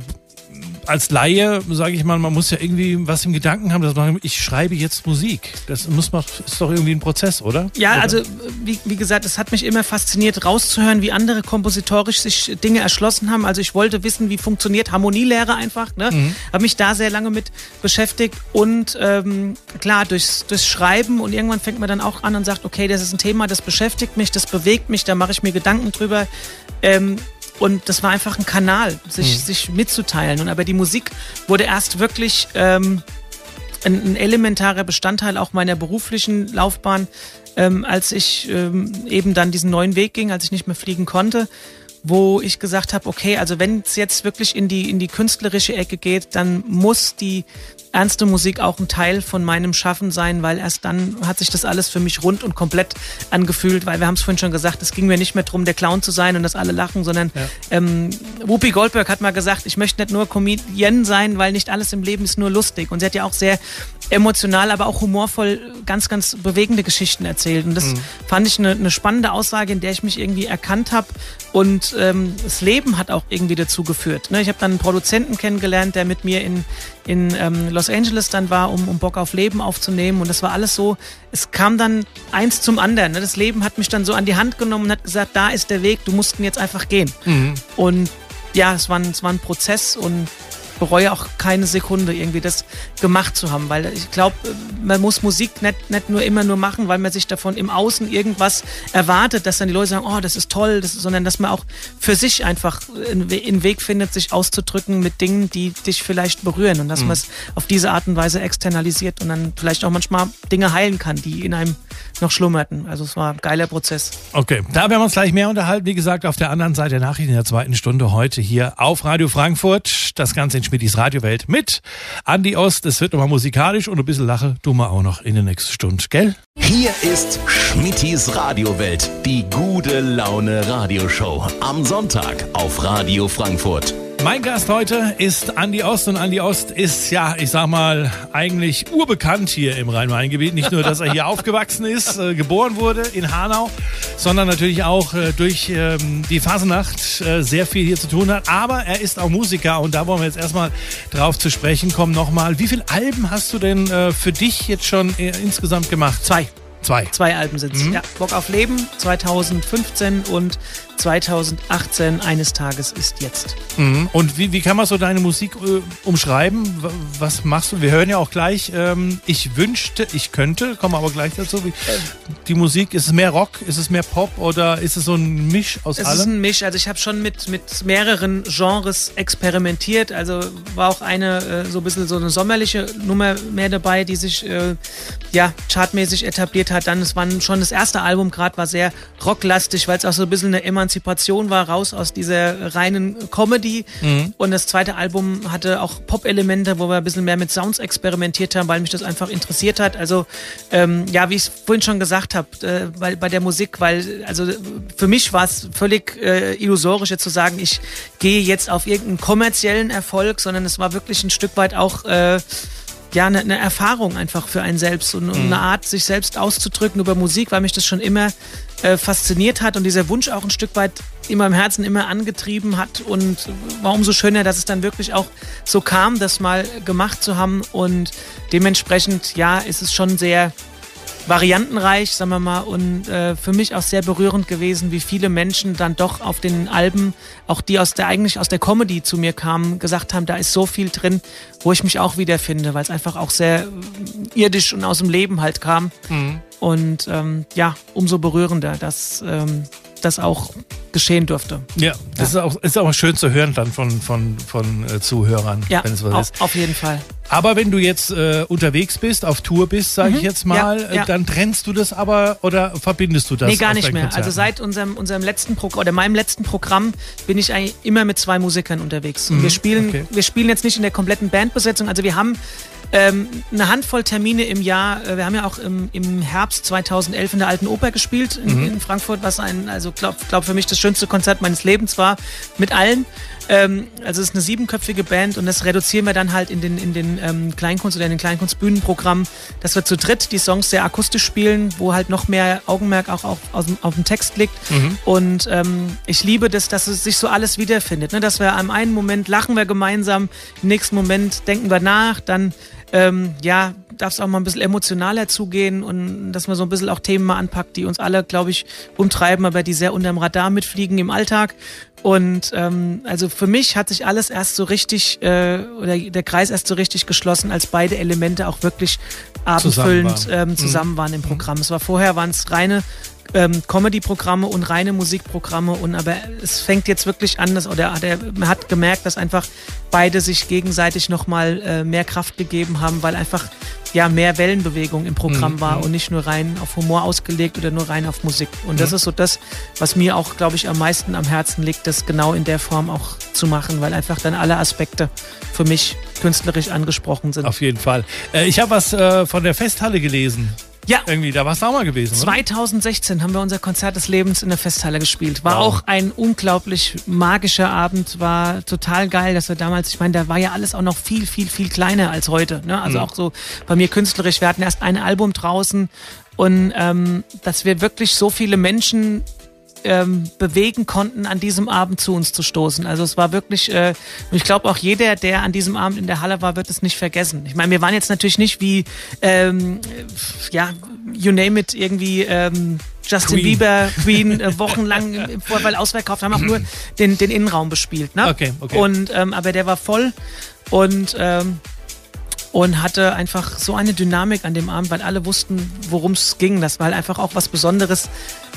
als Laie, sage ich mal, man muss ja irgendwie was im Gedanken haben, dass man, ich schreibe jetzt Musik. Das muss man, ist doch irgendwie ein Prozess, oder? Ja, oder? also wie, wie gesagt, es hat mich immer fasziniert, rauszuhören, wie andere kompositorisch sich Dinge erschlossen haben. Also ich wollte wissen, wie funktioniert Harmonielehre einfach. Ne? Mhm. Habe mich da sehr lange mit beschäftigt und ähm, klar, durchs, durchs Schreiben und irgendwann fängt man dann auch an und sagt, okay, das ist ein Thema, das beschäftigt mich, das bewegt mich, da mache ich mir Gedanken drüber. Ähm, und das war einfach ein Kanal, sich, sich mitzuteilen. Und aber die Musik wurde erst wirklich ähm, ein, ein elementarer Bestandteil auch meiner beruflichen Laufbahn, ähm, als ich ähm, eben dann diesen neuen Weg ging, als ich nicht mehr fliegen konnte, wo ich gesagt habe, okay, also wenn es jetzt wirklich in die, in die künstlerische Ecke geht, dann muss die ernste Musik auch ein Teil von meinem Schaffen sein, weil erst dann hat sich das alles für mich rund und komplett angefühlt, weil wir haben es vorhin schon gesagt, es ging mir nicht mehr drum, der Clown zu sein und dass alle lachen, sondern ähm, Whoopi Goldberg hat mal gesagt, ich möchte nicht nur Comedian sein, weil nicht alles im Leben ist nur lustig. Und sie hat ja auch sehr emotional, aber auch humorvoll ganz, ganz bewegende Geschichten erzählt. Und das mhm. fand ich eine, eine, spannende Aussage, in der ich mich irgendwie erkannt habe. Und ähm, das Leben hat auch irgendwie dazu geführt. Ne? Ich habe dann einen Produzenten kennengelernt, der mit mir in, in ähm, Los Angeles dann war, um, um Bock auf Leben aufzunehmen. Und das war alles so, es kam dann eins zum anderen. Ne? Das Leben hat mich dann so an die Hand genommen und hat gesagt, da ist der Weg, du musst ihn jetzt einfach gehen. Mhm. Und ja, es war, ein, es war ein Prozess und bereue auch keine Sekunde, irgendwie das gemacht zu haben, weil ich glaube, man muss Musik nicht, nicht nur immer nur machen, weil man sich davon im Außen irgendwas erwartet, dass dann die Leute sagen, oh, das ist toll, das, sondern dass man auch für sich einfach einen Weg findet, sich auszudrücken mit Dingen, die dich vielleicht berühren und dass mhm. man es auf diese Art und Weise externalisiert und dann vielleicht auch manchmal Dinge heilen kann, die in einem noch schlummerten. Also es war ein geiler Prozess. Okay, da werden wir uns gleich mehr unterhalten. Wie gesagt, auf der anderen Seite der Nachrichten in der zweiten Stunde heute hier auf Radio Frankfurt. Das Ganze in Schmidtis Radiowelt mit Andi Ost. Es wird nochmal musikalisch und ein bisschen Lache tun wir auch noch in der nächsten Stunde, gell? Hier ist Schmittis Radiowelt, die gute Laune Radioshow. Am Sonntag auf Radio Frankfurt. Mein Gast heute ist Andi Ost und Andi Ost ist ja, ich sag mal, eigentlich urbekannt hier im Rhein-Main-Gebiet. Nicht nur, dass er hier aufgewachsen ist, äh, geboren wurde in Hanau, sondern natürlich auch äh, durch ähm, die Phasenacht äh, sehr viel hier zu tun hat. Aber er ist auch Musiker und da wollen wir jetzt erstmal drauf zu sprechen kommen nochmal. Wie viele Alben hast du denn äh, für dich jetzt schon äh, insgesamt gemacht? Zwei. Zwei. Zwei Alben sind mhm. Ja, Bock auf Leben 2015 und 2018 eines Tages ist jetzt. Mhm. Und wie, wie kann man so deine Musik äh, umschreiben? Was machst du? Wir hören ja auch gleich, ähm, ich wünschte, ich könnte, kommen aber gleich dazu. Wie, die Musik, ist es mehr Rock, ist es mehr Pop oder ist es so ein Misch aus es allem? Es ist ein Misch. Also ich habe schon mit, mit mehreren Genres experimentiert. Also war auch eine äh, so ein bisschen so eine sommerliche Nummer mehr dabei, die sich äh, ja chartmäßig etabliert hat. Dann, es war schon das erste Album gerade, war sehr rocklastig, weil es auch so ein bisschen eine immer Emanzipation war, raus aus dieser reinen Comedy. Mhm. Und das zweite Album hatte auch Pop-Elemente, wo wir ein bisschen mehr mit Sounds experimentiert haben, weil mich das einfach interessiert hat. Also ähm, ja, wie ich vorhin schon gesagt habe, äh, bei, bei der Musik, weil also für mich war es völlig äh, illusorisch jetzt zu sagen, ich gehe jetzt auf irgendeinen kommerziellen Erfolg, sondern es war wirklich ein Stück weit auch äh, ja, eine, eine, Erfahrung einfach für einen selbst und, und, eine Art, sich selbst auszudrücken über Musik, weil mich das schon immer äh, fasziniert hat und dieser Wunsch auch ein Stück weit in meinem Herzen immer angetrieben hat. Und war umso schöner, dass es dann wirklich auch so kam, das mal gemacht zu haben. Und dementsprechend, ja, ist es schon sehr variantenreich, sagen wir mal, und äh, für mich auch sehr berührend gewesen, wie viele Menschen dann doch auf den Alben, auch die aus der eigentlich aus der Comedy zu mir kamen, gesagt haben, da ist so viel drin, wo ich mich auch wiederfinde, weil es einfach auch sehr äh, irdisch und aus dem Leben halt kam. Mhm. Und ähm, ja, umso berührender, dass ähm, das auch geschehen durfte. Ja, das ja. Ist, auch, ist auch schön zu hören dann von, von, von äh, Zuhörern, ja, wenn es was auf, ist. Auf jeden Fall. Aber wenn du jetzt äh, unterwegs bist, auf Tour bist, sage mhm. ich jetzt mal, ja, ja. dann trennst du das aber oder verbindest du das? Nee, gar nicht mehr. Konzerten? Also seit unserem, unserem letzten Programm oder meinem letzten Programm bin ich eigentlich immer mit zwei Musikern unterwegs. Mhm. Wir, spielen, okay. wir spielen jetzt nicht in der kompletten Bandbesetzung. Also wir haben ähm, eine Handvoll Termine im Jahr. Äh, wir haben ja auch im, im Herbst 2011 in der Alten Oper gespielt in, mhm. in Frankfurt, was ein, also glaube glaub für mich das schönste Konzert meines Lebens war, mit allen. Ähm, also es ist eine siebenköpfige Band und das reduzieren wir dann halt in den, in den ähm, Kleinkunst- oder in den Kleinkunstbühnenprogrammen, dass wir zu dritt die Songs sehr akustisch spielen, wo halt noch mehr Augenmerk auch auf, auf, auf dem Text liegt. Mhm. Und ähm, ich liebe das, dass es sich so alles wiederfindet. Ne? Dass wir am einen Moment lachen wir gemeinsam, im nächsten Moment denken wir nach, dann ähm, ja, darf es auch mal ein bisschen emotionaler zugehen und dass man so ein bisschen auch Themen mal anpackt, die uns alle, glaube ich, umtreiben, aber die sehr unterm Radar mitfliegen im Alltag. Und ähm, also für mich hat sich alles erst so richtig, äh, oder der Kreis erst so richtig geschlossen, als beide Elemente auch wirklich abendfüllend zusammen waren, ähm, zusammen mhm. waren im Programm. Es war vorher waren es reine ähm, Comedy-Programme und reine Musikprogramme und aber es fängt jetzt wirklich an, dass, oder der, man hat gemerkt, dass einfach beide sich gegenseitig nochmal äh, mehr Kraft gegeben haben, weil einfach ja mehr Wellenbewegung im Programm mhm. war und nicht nur rein auf Humor ausgelegt oder nur rein auf Musik. Und mhm. das ist so das, was mir auch, glaube ich, am meisten am Herzen liegt, das genau in der Form auch zu machen, weil einfach dann alle Aspekte für mich künstlerisch angesprochen sind. Auf jeden Fall. Äh, ich habe was äh, von der Festhalle gelesen. Ja. Irgendwie, da warst du auch mal gewesen, oder? 2016 haben wir unser Konzert des Lebens in der Festhalle gespielt. War Wow. auch ein unglaublich magischer Abend, war total geil, dass wir damals, ich meine, da war ja alles auch noch viel, viel, viel kleiner als heute. Ne? Also auch so bei mir künstlerisch, wir hatten erst ein Album draußen und ähm, dass wir wirklich so viele Menschen ähm, bewegen konnten, an diesem Abend zu uns zu stoßen. Also es war wirklich, äh, und ich glaube auch jeder, der an diesem Abend in der Halle war, wird es nicht vergessen. Ich meine, wir waren jetzt natürlich nicht wie, ähm, ja, you name it, irgendwie ähm, Justin Queen. Bieber, Queen, äh, wochenlang im, im Vorfall ausverkauft, haben auch nur den, den Innenraum bespielt. Ne? Okay, okay. Und, ähm, aber der war voll und ähm, und hatte einfach so eine Dynamik an dem Abend, weil alle wussten, worum es ging. Das war halt einfach auch was Besonderes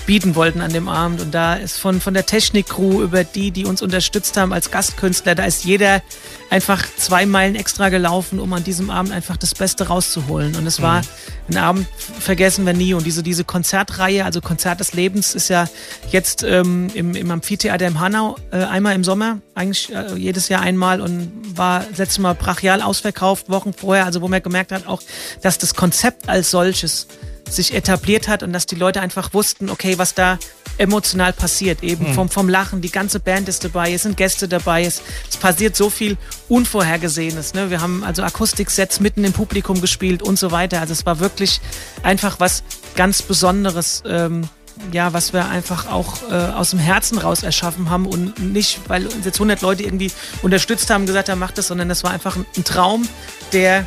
bieten wollten an dem Abend. Und da ist von, von der Technik-Crew über die, die uns unterstützt haben als Gastkünstler, da ist jeder einfach zwei Meilen extra gelaufen, um an diesem Abend einfach das Beste rauszuholen. Und es war ein Abend, vergessen wir nie. Und diese, diese Konzertreihe, also Konzert des Lebens, ist ja jetzt ähm, im, im Amphitheater im Hanau äh, einmal im Sommer, eigentlich äh, jedes Jahr einmal und war letztes Mal brachial ausverkauft, Wochen vorher, also wo man gemerkt hat auch, dass das Konzept als solches sich etabliert hat und dass die Leute einfach wussten, okay, was da emotional passiert, eben vom, vom Lachen, die ganze Band ist dabei, es sind Gäste dabei, es, es passiert so viel Unvorhergesehenes. Ne? Wir haben also Akustiksets mitten im Publikum gespielt und so weiter. Also es war wirklich einfach was ganz Besonderes. Ähm, ja, was wir einfach auch äh, aus dem Herzen raus erschaffen haben und nicht, weil uns jetzt 100 Leute irgendwie unterstützt haben, gesagt haben, macht das, sondern das war einfach ein, ein Traum, der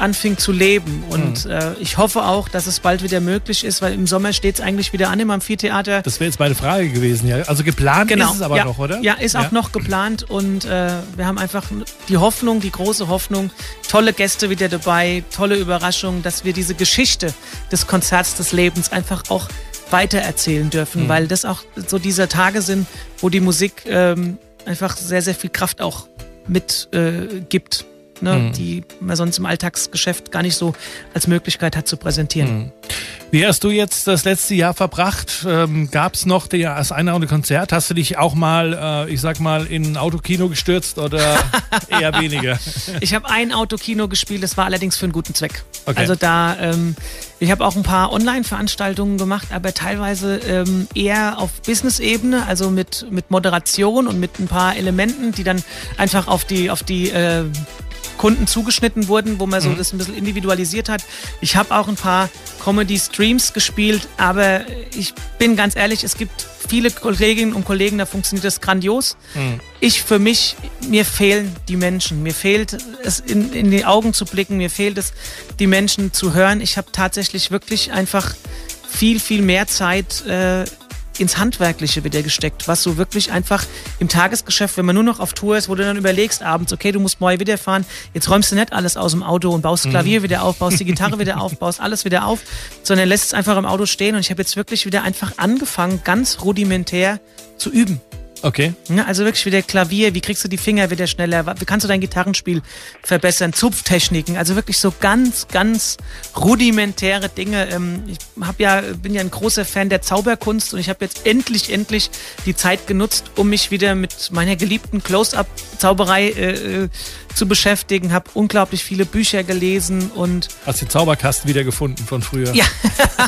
anfing zu leben. Und äh, ich hoffe auch, dass es bald wieder möglich ist, weil im Sommer steht es eigentlich wieder an im Amphitheater. Das wäre jetzt meine Frage gewesen, ja. Also geplant ist es aber ja. noch, oder? Ja, ist auch noch geplant und äh, wir haben einfach die Hoffnung, die große Hoffnung, tolle Gäste wieder dabei, tolle Überraschungen, dass wir diese Geschichte des Konzerts des Lebens einfach auch weitererzählen dürfen, weil das auch so diese Tage sind, wo die Musik ähm, einfach sehr, sehr viel Kraft auch mit äh, gibt. Ne, die man sonst im Alltagsgeschäft gar nicht so als Möglichkeit hat zu präsentieren. Wie hast du jetzt das letzte Jahr verbracht? Ähm, Gab es noch die, das eine oder andere Konzert? Hast du dich auch mal, äh, ich sag mal, in ein Autokino gestürzt oder eher weniger? Ich habe ein Autokino gespielt, das war allerdings für einen guten Zweck. Okay. Also da, ähm, ich habe auch ein paar Online-Veranstaltungen gemacht, aber teilweise ähm, eher auf Business-Ebene, also mit, mit Moderation und mit ein paar Elementen, die dann einfach auf die, auf die äh, Kunden zugeschnitten wurden, wo man so das ein bisschen individualisiert hat. Ich habe auch ein paar Comedy-Streams gespielt, aber ich bin ganz ehrlich, es gibt viele Kolleginnen und Kollegen, da funktioniert das grandios. Ich für mich, mir fehlen die Menschen. Mir fehlt es in, in die Augen zu blicken, mir fehlt es, die Menschen zu hören. Ich habe tatsächlich wirklich einfach viel, viel mehr Zeit äh, ins Handwerkliche wieder gesteckt, was so wirklich einfach im Tagesgeschäft, wenn man nur noch auf Tour ist, wo du dann überlegst abends, okay, du musst morgen wieder fahren, jetzt räumst du nicht alles aus dem Auto und baust Klavier wieder auf, baust die Gitarre wieder auf, baust alles wieder auf, sondern lässt es einfach im Auto stehen und ich habe jetzt wirklich wieder einfach angefangen, ganz rudimentär zu üben. Okay. Ja, also wirklich wieder Klavier, wie kriegst du die Finger wieder schneller, wie kannst du dein Gitarrenspiel verbessern, Zupftechniken, also wirklich so ganz, ganz rudimentäre Dinge. Ähm, Ich hab ja, bin ja ein großer Fan der Zauberkunst und ich habe jetzt endlich, endlich die Zeit genutzt, um mich wieder mit meiner geliebten Close-Up-Zauberei äh, äh, zu beschäftigen, habe unglaublich viele Bücher gelesen und Hast den Zauberkasten wiedergefunden von früher? Ja.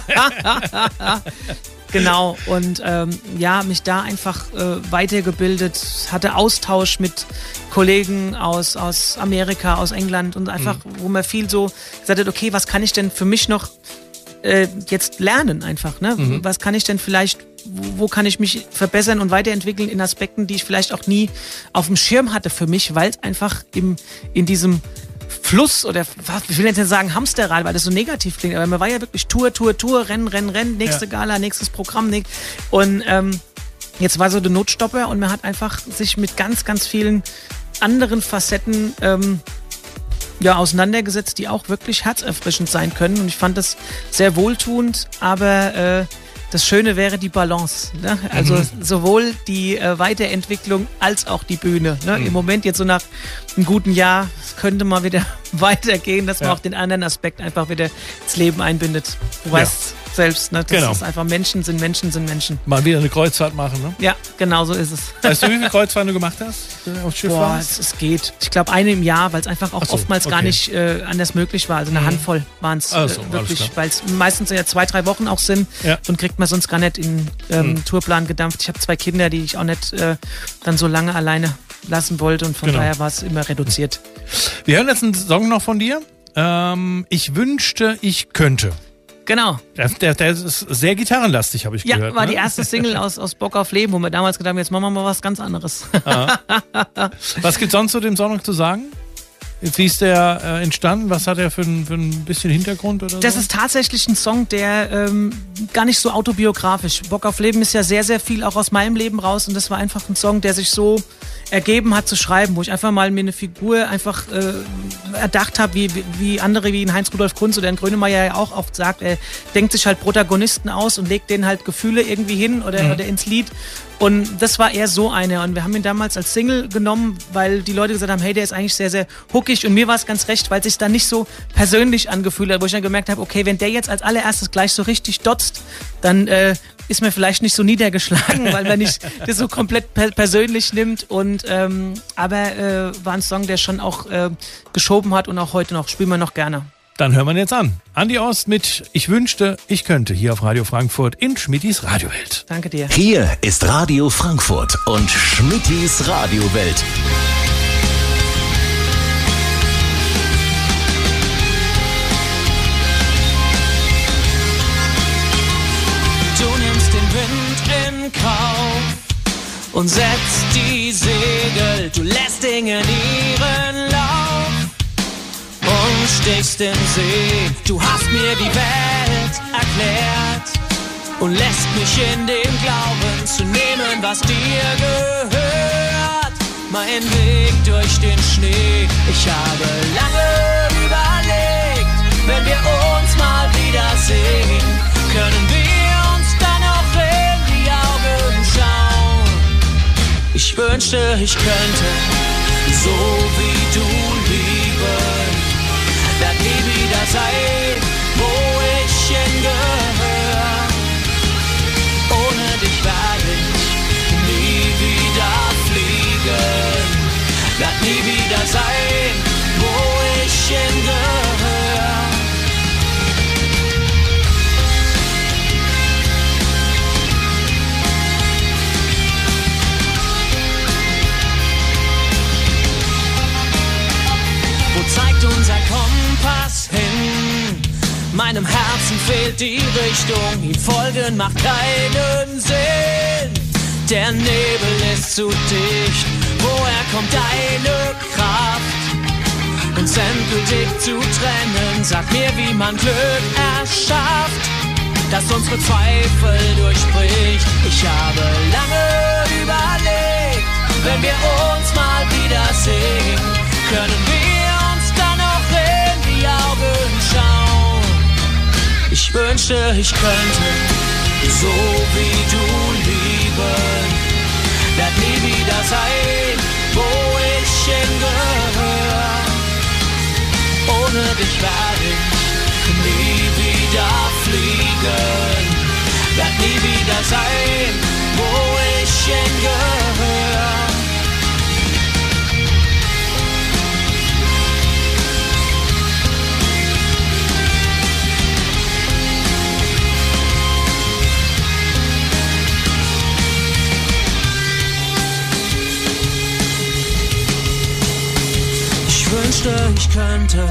Genau, und ähm, ja, mich da einfach äh, weitergebildet, hatte Austausch mit Kollegen aus, aus Amerika, aus England und einfach, wo man viel so gesagt hat, okay, was kann ich denn für mich noch äh, jetzt lernen einfach, ne? Was kann ich denn vielleicht, wo, wo kann ich mich verbessern und weiterentwickeln in Aspekten, die ich vielleicht auch nie auf dem Schirm hatte für mich, weil es einfach im, in diesem Fluss oder was- ich will jetzt nicht sagen Hamsterrad, weil das so negativ klingt, aber man war ja wirklich Tour, Tour, Tour, Rennen, Rennen, Rennen, nächste Ja. Gala, nächstes Programm, und ähm, jetzt war so der Notstopper und man hat einfach sich mit ganz, ganz vielen anderen Facetten ähm, ja, auseinandergesetzt, die auch wirklich herzerfrischend sein können. Und ich fand das sehr wohltuend, aber äh, das Schöne wäre die Balance. Ne? Also sowohl die äh, Weiterentwicklung als auch die Bühne. Ne? Im Moment jetzt so nach einem guten Jahr es könnte mal wieder weitergehen, dass man Ja. auch den anderen Aspekt einfach wieder ins Leben einbindet. Du weißt, selbst. Ne? Das Genau. ist einfach Menschen sind Menschen sind Menschen. Mal wieder eine Kreuzfahrt machen, ne? Ja, genau so ist es. Weißt du, wie viele Kreuzfahrten du gemacht hast? du Auf Schiff Boah, es, es geht. Ich glaube, eine im Jahr, weil es einfach auch so, oftmals gar okay. Mhm. nicht äh, anders möglich war. Also eine Handvoll waren es so, äh, wirklich, weil es meistens ja zwei, drei Wochen auch sind Ja. Mhm. und kriegt man sonst gar nicht in ähm, Tourplan gedampft. Ich habe zwei Kinder, die ich auch nicht äh, dann so lange alleine lassen wollte und von Genau. daher war es immer reduziert. Wir hören jetzt einen Song noch von dir. Ähm, ich wünschte, ich könnte. Genau. Der, der, der ist sehr gitarrenlastig, habe ich Ja, gehört. war ne? die erste Single aus, aus Bock auf Leben, wo wir damals gedacht haben, jetzt machen wir mal was ganz anderes. Was gibt sonst zu dem Song noch zu sagen? Wie ist der äh, entstanden? Was hat er für ein, für ein bisschen Hintergrund oder Das so? ist tatsächlich ein Song, der ähm, gar nicht so autobiografisch. Bock auf Leben ist ja sehr, sehr viel auch aus meinem Leben raus und das war einfach ein Song, der sich so ergeben hat zu schreiben, wo ich einfach mal mir eine Figur einfach äh, erdacht habe, wie, wie- andere wie ein Heinz-Rudolf Kunz oder ein Grönemeyer ja auch oft sagt, er denkt sich halt Protagonisten aus und legt denen halt Gefühle irgendwie hin oder, oder ins Lied. Und das war eher so einer. Und wir haben ihn damals als Single genommen, weil die Leute gesagt haben, hey, der ist eigentlich sehr, sehr hookig. Und mir war es ganz recht, weil es sich dann nicht so persönlich angefühlt hat, wo ich dann gemerkt habe, okay, wenn der jetzt als allererstes gleich so richtig dotzt, dann äh, ist mir vielleicht nicht so niedergeschlagen, weil man nicht das so komplett per persönlich nimmt. Und ähm, aber äh, war ein Song, der schon auch äh, geschoben hat und auch heute noch spielen wir noch gerne. Dann hören wir ihn jetzt an. Andi Ost mit Ich wünschte, ich könnte hier auf Radio Frankfurt in Schmittis Radiowelt. Danke dir. Hier ist Radio Frankfurt und Schmittis Radiowelt. Du nimmst den Wind in Kauf und setzt die Segel. Du lässt Dinge in ihren in See. Du hast mir die Welt erklärt und lässt mich in den Glauben zu nehmen, was dir gehört. Mein Weg durch den Schnee. Ich habe lange überlegt, wenn wir uns mal wiedersehen, können wir uns dann auch in die Augen schauen. Ich wünschte, ich könnte so wie du lieben. Werd nie wieder sein, wo ich hingehör. Ohne dich werde ich nie wieder fliegen. Werd nie wieder sein, wo ich hingehör. Meinem Herzen fehlt die Richtung, ihm folgen macht keinen Sinn. Der Nebel ist zu dicht, woher kommt deine Kraft? Uns endgültig zu trennen, sag mir, wie man Glück erschafft, das unsere Zweifel durchbricht. Ich habe lange überlegt, wenn wir uns mal wiedersehen, können wir wünschte, ich könnte so wie du lieben. Werd nie wieder sein, wo ich hingehör. Ohne dich werde ich nie wieder fliegen. Werd nie wieder sein, wo ich hingehör. Wünschte, ich könnte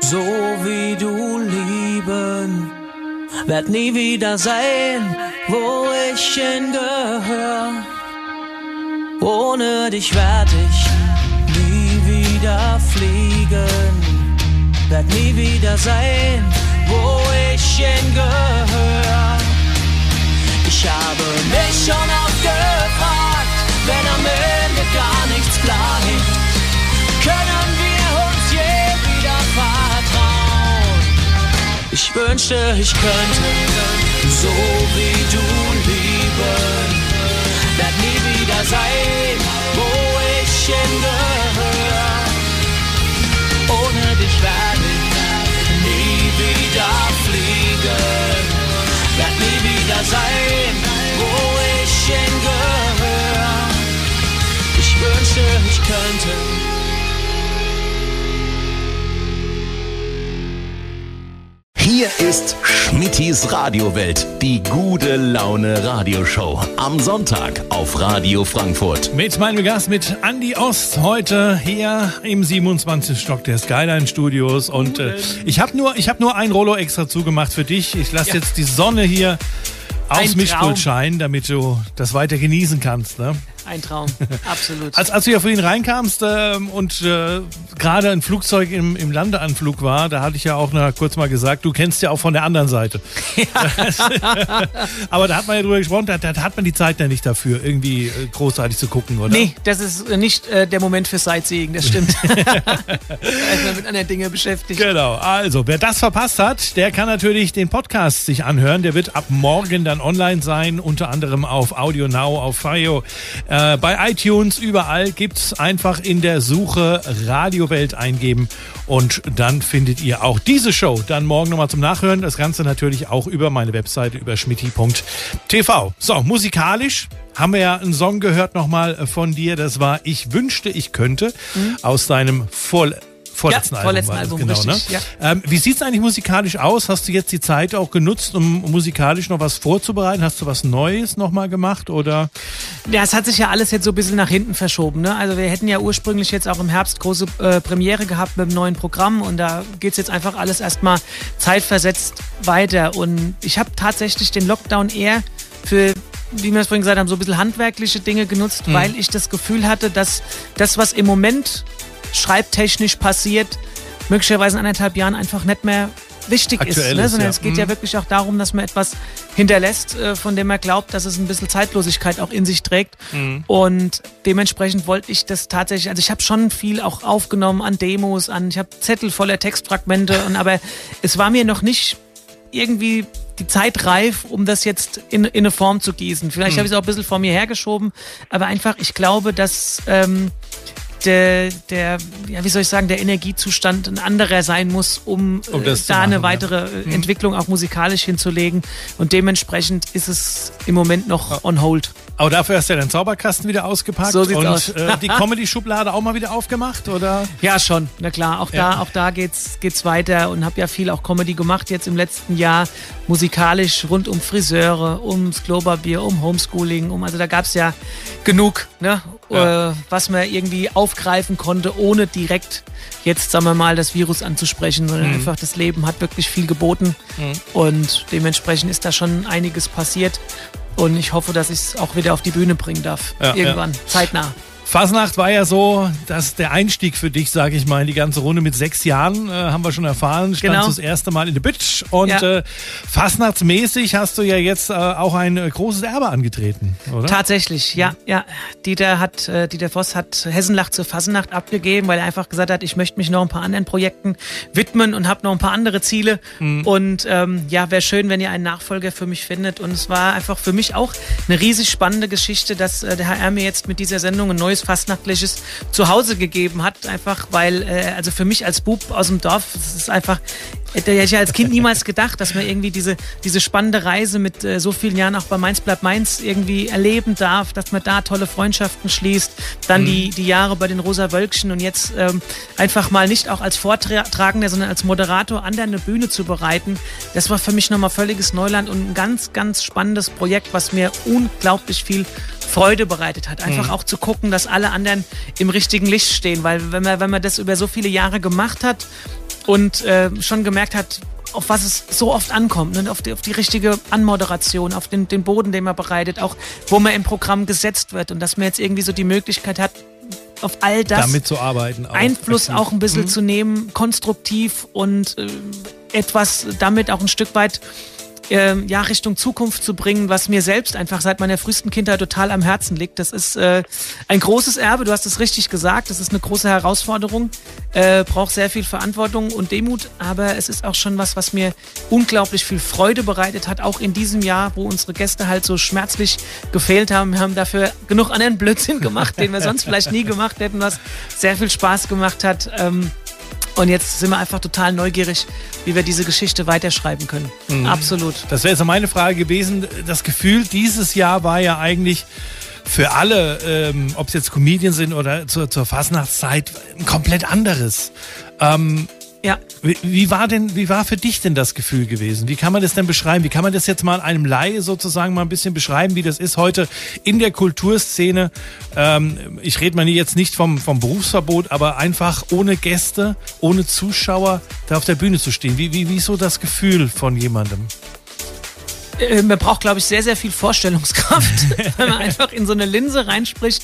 so wie du lieben. Werd nie wieder sein, wo ich hingehör. Ohne dich werd ich nie wieder fliegen. Werd nie wieder sein, wo ich hingehör. Ich habe mich schon oft gefragt, wenn am Ende gar nichts bleibt können Ich wünschte, ich könnte so wie du lieben. Werd nie wieder sein, wo ich hingehöre. Ohne dich werde ich nie wieder fliegen. Werd nie wieder sein, wo ich ist Schmittis Radiowelt, die gute Laune Radioshow. Am Sonntag auf Radio Frankfurt. Mit meinem Gast, mit Andy Ost, heute hier im 27. Stock der Skyline Studios. Und äh, ich habe nur, ich hab nur ein Rollo extra zugemacht für dich. Ich lasse Ja. jetzt die Sonne hier aufs Mischpult scheinen, damit du das weiter genießen kannst. Ne? Ein Traum, absolut. Als, als du ja vorhin reinkamst ähm, und äh, gerade ein Flugzeug im, im Landeanflug war, da hatte ich ja auch noch kurz mal gesagt, du kennst ja auch von der anderen Seite. Aber da hat man ja drüber gesprochen, da, da hat man die Zeit ja nicht dafür, irgendwie äh, großartig zu gucken, oder? Nee, das ist äh, nicht äh, der Moment für Sightseeing, das stimmt. man mit anderen Dingen beschäftigt. Genau, also wer das verpasst hat, der kann natürlich den Podcast sich anhören. Der wird ab morgen dann online sein, unter anderem auf Audio Now, auf Fio, äh, bei iTunes, überall gibt's einfach in der Suche Radiowelt eingeben und dann findet ihr auch diese Show dann morgen nochmal zum Nachhören. Das Ganze natürlich auch über meine Webseite über schmitti.tv. So, musikalisch haben wir ja einen Song gehört nochmal von dir. Das war Ich wünschte, ich könnte aus deinem Vor vorletzten Ja, Album. vorletzten das, Album, genau, richtig, ne? ja. Ähm, wie sieht's eigentlich musikalisch aus? Hast du jetzt die Zeit auch genutzt, um musikalisch noch was vorzubereiten? Hast du was Neues nochmal gemacht? Oder? Ja, es hat sich ja alles jetzt so ein bisschen nach hinten verschoben. Ne? Also wir hätten ja ursprünglich jetzt auch im Herbst große äh, Premiere gehabt mit dem neuen Programm und da geht's jetzt einfach alles erstmal zeitversetzt weiter. Und ich habe tatsächlich den Lockdown eher für, wie wir es vorhin gesagt haben, so ein bisschen handwerkliche Dinge genutzt, weil ich das Gefühl hatte, dass das, was im Moment schreibtechnisch passiert, möglicherweise in anderthalb Jahren einfach nicht mehr wichtig Aktuell ist, ne? sondern ja. es geht ja wirklich auch darum, dass man etwas hinterlässt, äh, von dem man glaubt, dass es ein bisschen Zeitlosigkeit auch in sich trägt. Und dementsprechend wollte ich das tatsächlich, also ich habe schon viel auch aufgenommen an Demos, an, ich habe Zettel voller Textfragmente, und aber es war mir noch nicht irgendwie die Zeit reif, um das jetzt in, in eine Form zu gießen. Vielleicht habe ich es auch ein bisschen vor mir hergeschoben, aber einfach, ich glaube, dass ähm, der, der, ja, wie soll ich sagen, der Energiezustand ein anderer sein muss, um, Um äh, da eine machen, ja. weitere äh, Entwicklung auch musikalisch hinzulegen. Und dementsprechend ist es im Moment noch on hold. Aber dafür hast du ja den Zauberkasten wieder ausgepackt So und aus. Äh, die Comedy-Schublade auch mal wieder aufgemacht, oder? Ja, schon. Na klar, auch Ja. da, auch da geht's, geht's weiter und habe ja viel auch Comedy gemacht jetzt im letzten Jahr, musikalisch rund um Friseure, ums Kloberbier, um Homeschooling, um, also da gab's ja genug, ne, Ja. äh, was man irgendwie aufgreifen konnte, ohne direkt jetzt, sagen wir mal, das Virus anzusprechen, sondern Mhm. einfach das Leben hat wirklich viel geboten und dementsprechend ist da schon einiges passiert. Und ich hoffe, dass ich es auch wieder auf die Bühne bringen darf. Ja, Irgendwann, zeitnah. Fasnacht war ja so, dass der Einstieg für dich, sage ich mal, in die ganze Runde mit sechs Jahren, äh, haben wir schon erfahren, standst Genau. das erste Mal in der Bitch. Und Ja. äh, Fasnachtsmäßig hast du ja jetzt äh, auch ein äh, großes Erbe angetreten, oder? Tatsächlich, ja, ja. Dieter hat, äh, Dieter Voss hat Hessenlach zur Fasnacht abgegeben, weil er einfach gesagt hat, ich möchte mich noch ein paar anderen Projekten widmen und habe noch ein paar andere Ziele. Und ähm, ja, wäre schön, wenn ihr einen Nachfolger für mich findet. Und es war einfach für mich auch eine riesig spannende Geschichte, dass äh, der HR mir jetzt mit dieser Sendung ein neues fastnachtliches Zuhause gegeben hat. Einfach weil, äh, also für mich als Bub aus dem Dorf, es ist einfach, hätte ich ja als Kind niemals gedacht, dass man irgendwie diese, diese spannende Reise mit äh, so vielen Jahren auch bei Mainz bleibt Mainz irgendwie erleben darf, dass man da tolle Freundschaften schließt, dann die, die Jahre bei den Rosa Wölkchen und jetzt ähm, einfach mal nicht auch als Vortragender, sondern als Moderator an der eine Bühne zu bereiten. Das war für mich nochmal völliges Neuland und ein ganz, ganz spannendes Projekt, was mir unglaublich viel Freude bereitet hat. Einfach auch zu gucken, dass alle anderen im richtigen Licht stehen, weil wenn man, wenn man das über so viele Jahre gemacht hat, und äh, schon gemerkt hat, auf was es so oft ankommt, ne? auf, die, auf die richtige Anmoderation, auf den, den Boden, den man bereitet, auch wo man im Programm gesetzt wird und dass man jetzt irgendwie so die Möglichkeit hat, auf all das damit zu arbeiten. Auch. Einfluss auch ein bisschen zu nehmen, konstruktiv und äh, etwas damit auch ein Stück weit ähm, ja, Richtung Zukunft zu bringen, was mir selbst einfach seit meiner frühesten Kindheit total am Herzen liegt. Das ist äh, ein großes Erbe, du hast es richtig gesagt, das ist eine große Herausforderung, äh, braucht sehr viel Verantwortung und Demut, aber es ist auch schon was, was mir unglaublich viel Freude bereitet hat, auch in diesem Jahr, wo unsere Gäste halt so schmerzlich gefehlt haben. Wir haben dafür genug anderen Blödsinn gemacht, den wir sonst vielleicht nie gemacht hätten, was sehr viel Spaß gemacht hat. Ähm, und jetzt sind wir einfach total neugierig, wie wir diese Geschichte weiterschreiben können. Absolut. Das wäre jetzt meine Frage gewesen. Das Gefühl dieses Jahr war ja eigentlich für alle, ähm, ob es jetzt Comedians sind oder zur, zur Fastnachtszeit, ein komplett anderes. Ähm, Ja. wie, wie war denn, wie war für dich denn das Gefühl gewesen? Wie kann man das denn beschreiben? Wie kann man das jetzt mal einem Laie sozusagen mal ein bisschen beschreiben, wie das ist heute in der Kulturszene? Ähm, ich rede mal jetzt nicht vom, vom Berufsverbot, aber einfach ohne Gäste, ohne Zuschauer da auf der Bühne zu stehen. Wie, wie, wie ist so das Gefühl von jemandem? Äh, man braucht, glaube ich, sehr, sehr viel Vorstellungskraft, wenn man einfach in so eine Linse reinspricht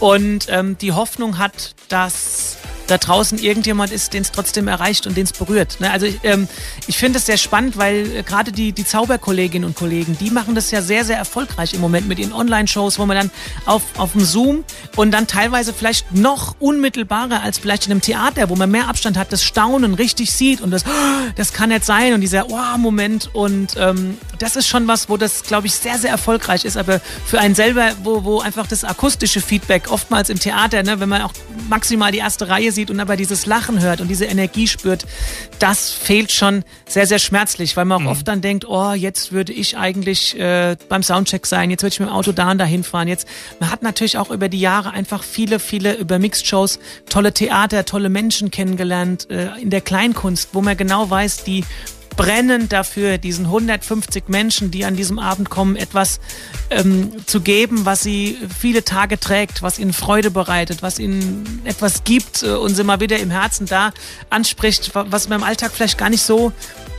und ähm, die Hoffnung hat, dass da draußen irgendjemand ist, den es trotzdem erreicht und den es berührt. Ne? Also ich, ähm, ich finde es sehr spannend, weil äh, gerade die, die Zauberkolleginnen und Kollegen, die machen das ja sehr, sehr erfolgreich im Moment mit ihren Online-Shows, wo man dann auf, auf dem Zoom und dann teilweise vielleicht noch unmittelbarer als vielleicht in einem Theater, wo man mehr Abstand hat, das Staunen richtig sieht und das, "Oh, das kann nicht sein und dieser Wow-Moment und ähm, das ist schon was, wo das, glaube ich, sehr, sehr erfolgreich ist, aber für einen selber, wo, wo einfach das akustische Feedback oftmals im Theater, ne, wenn man auch maximal die erste Reihe sieht und aber dieses Lachen hört und diese Energie spürt, das fehlt schon sehr, sehr schmerzlich, weil man auch oft dann denkt, oh, jetzt würde ich eigentlich äh, beim Soundcheck sein, jetzt würde ich mit dem Auto da und dahin fahren. Jetzt, man hat natürlich auch über die Jahre einfach viele, viele über Mixed-Shows tolle Theater, tolle Menschen kennengelernt äh, in der Kleinkunst, wo man genau weiß, die brennend dafür, diesen 150 Menschen, die an diesem Abend kommen, etwas ähm, zu geben, was sie viele Tage trägt, was ihnen Freude bereitet, was ihnen etwas gibt äh, und sie mal wieder im Herzen da anspricht, wa- was man im Alltag vielleicht gar nicht so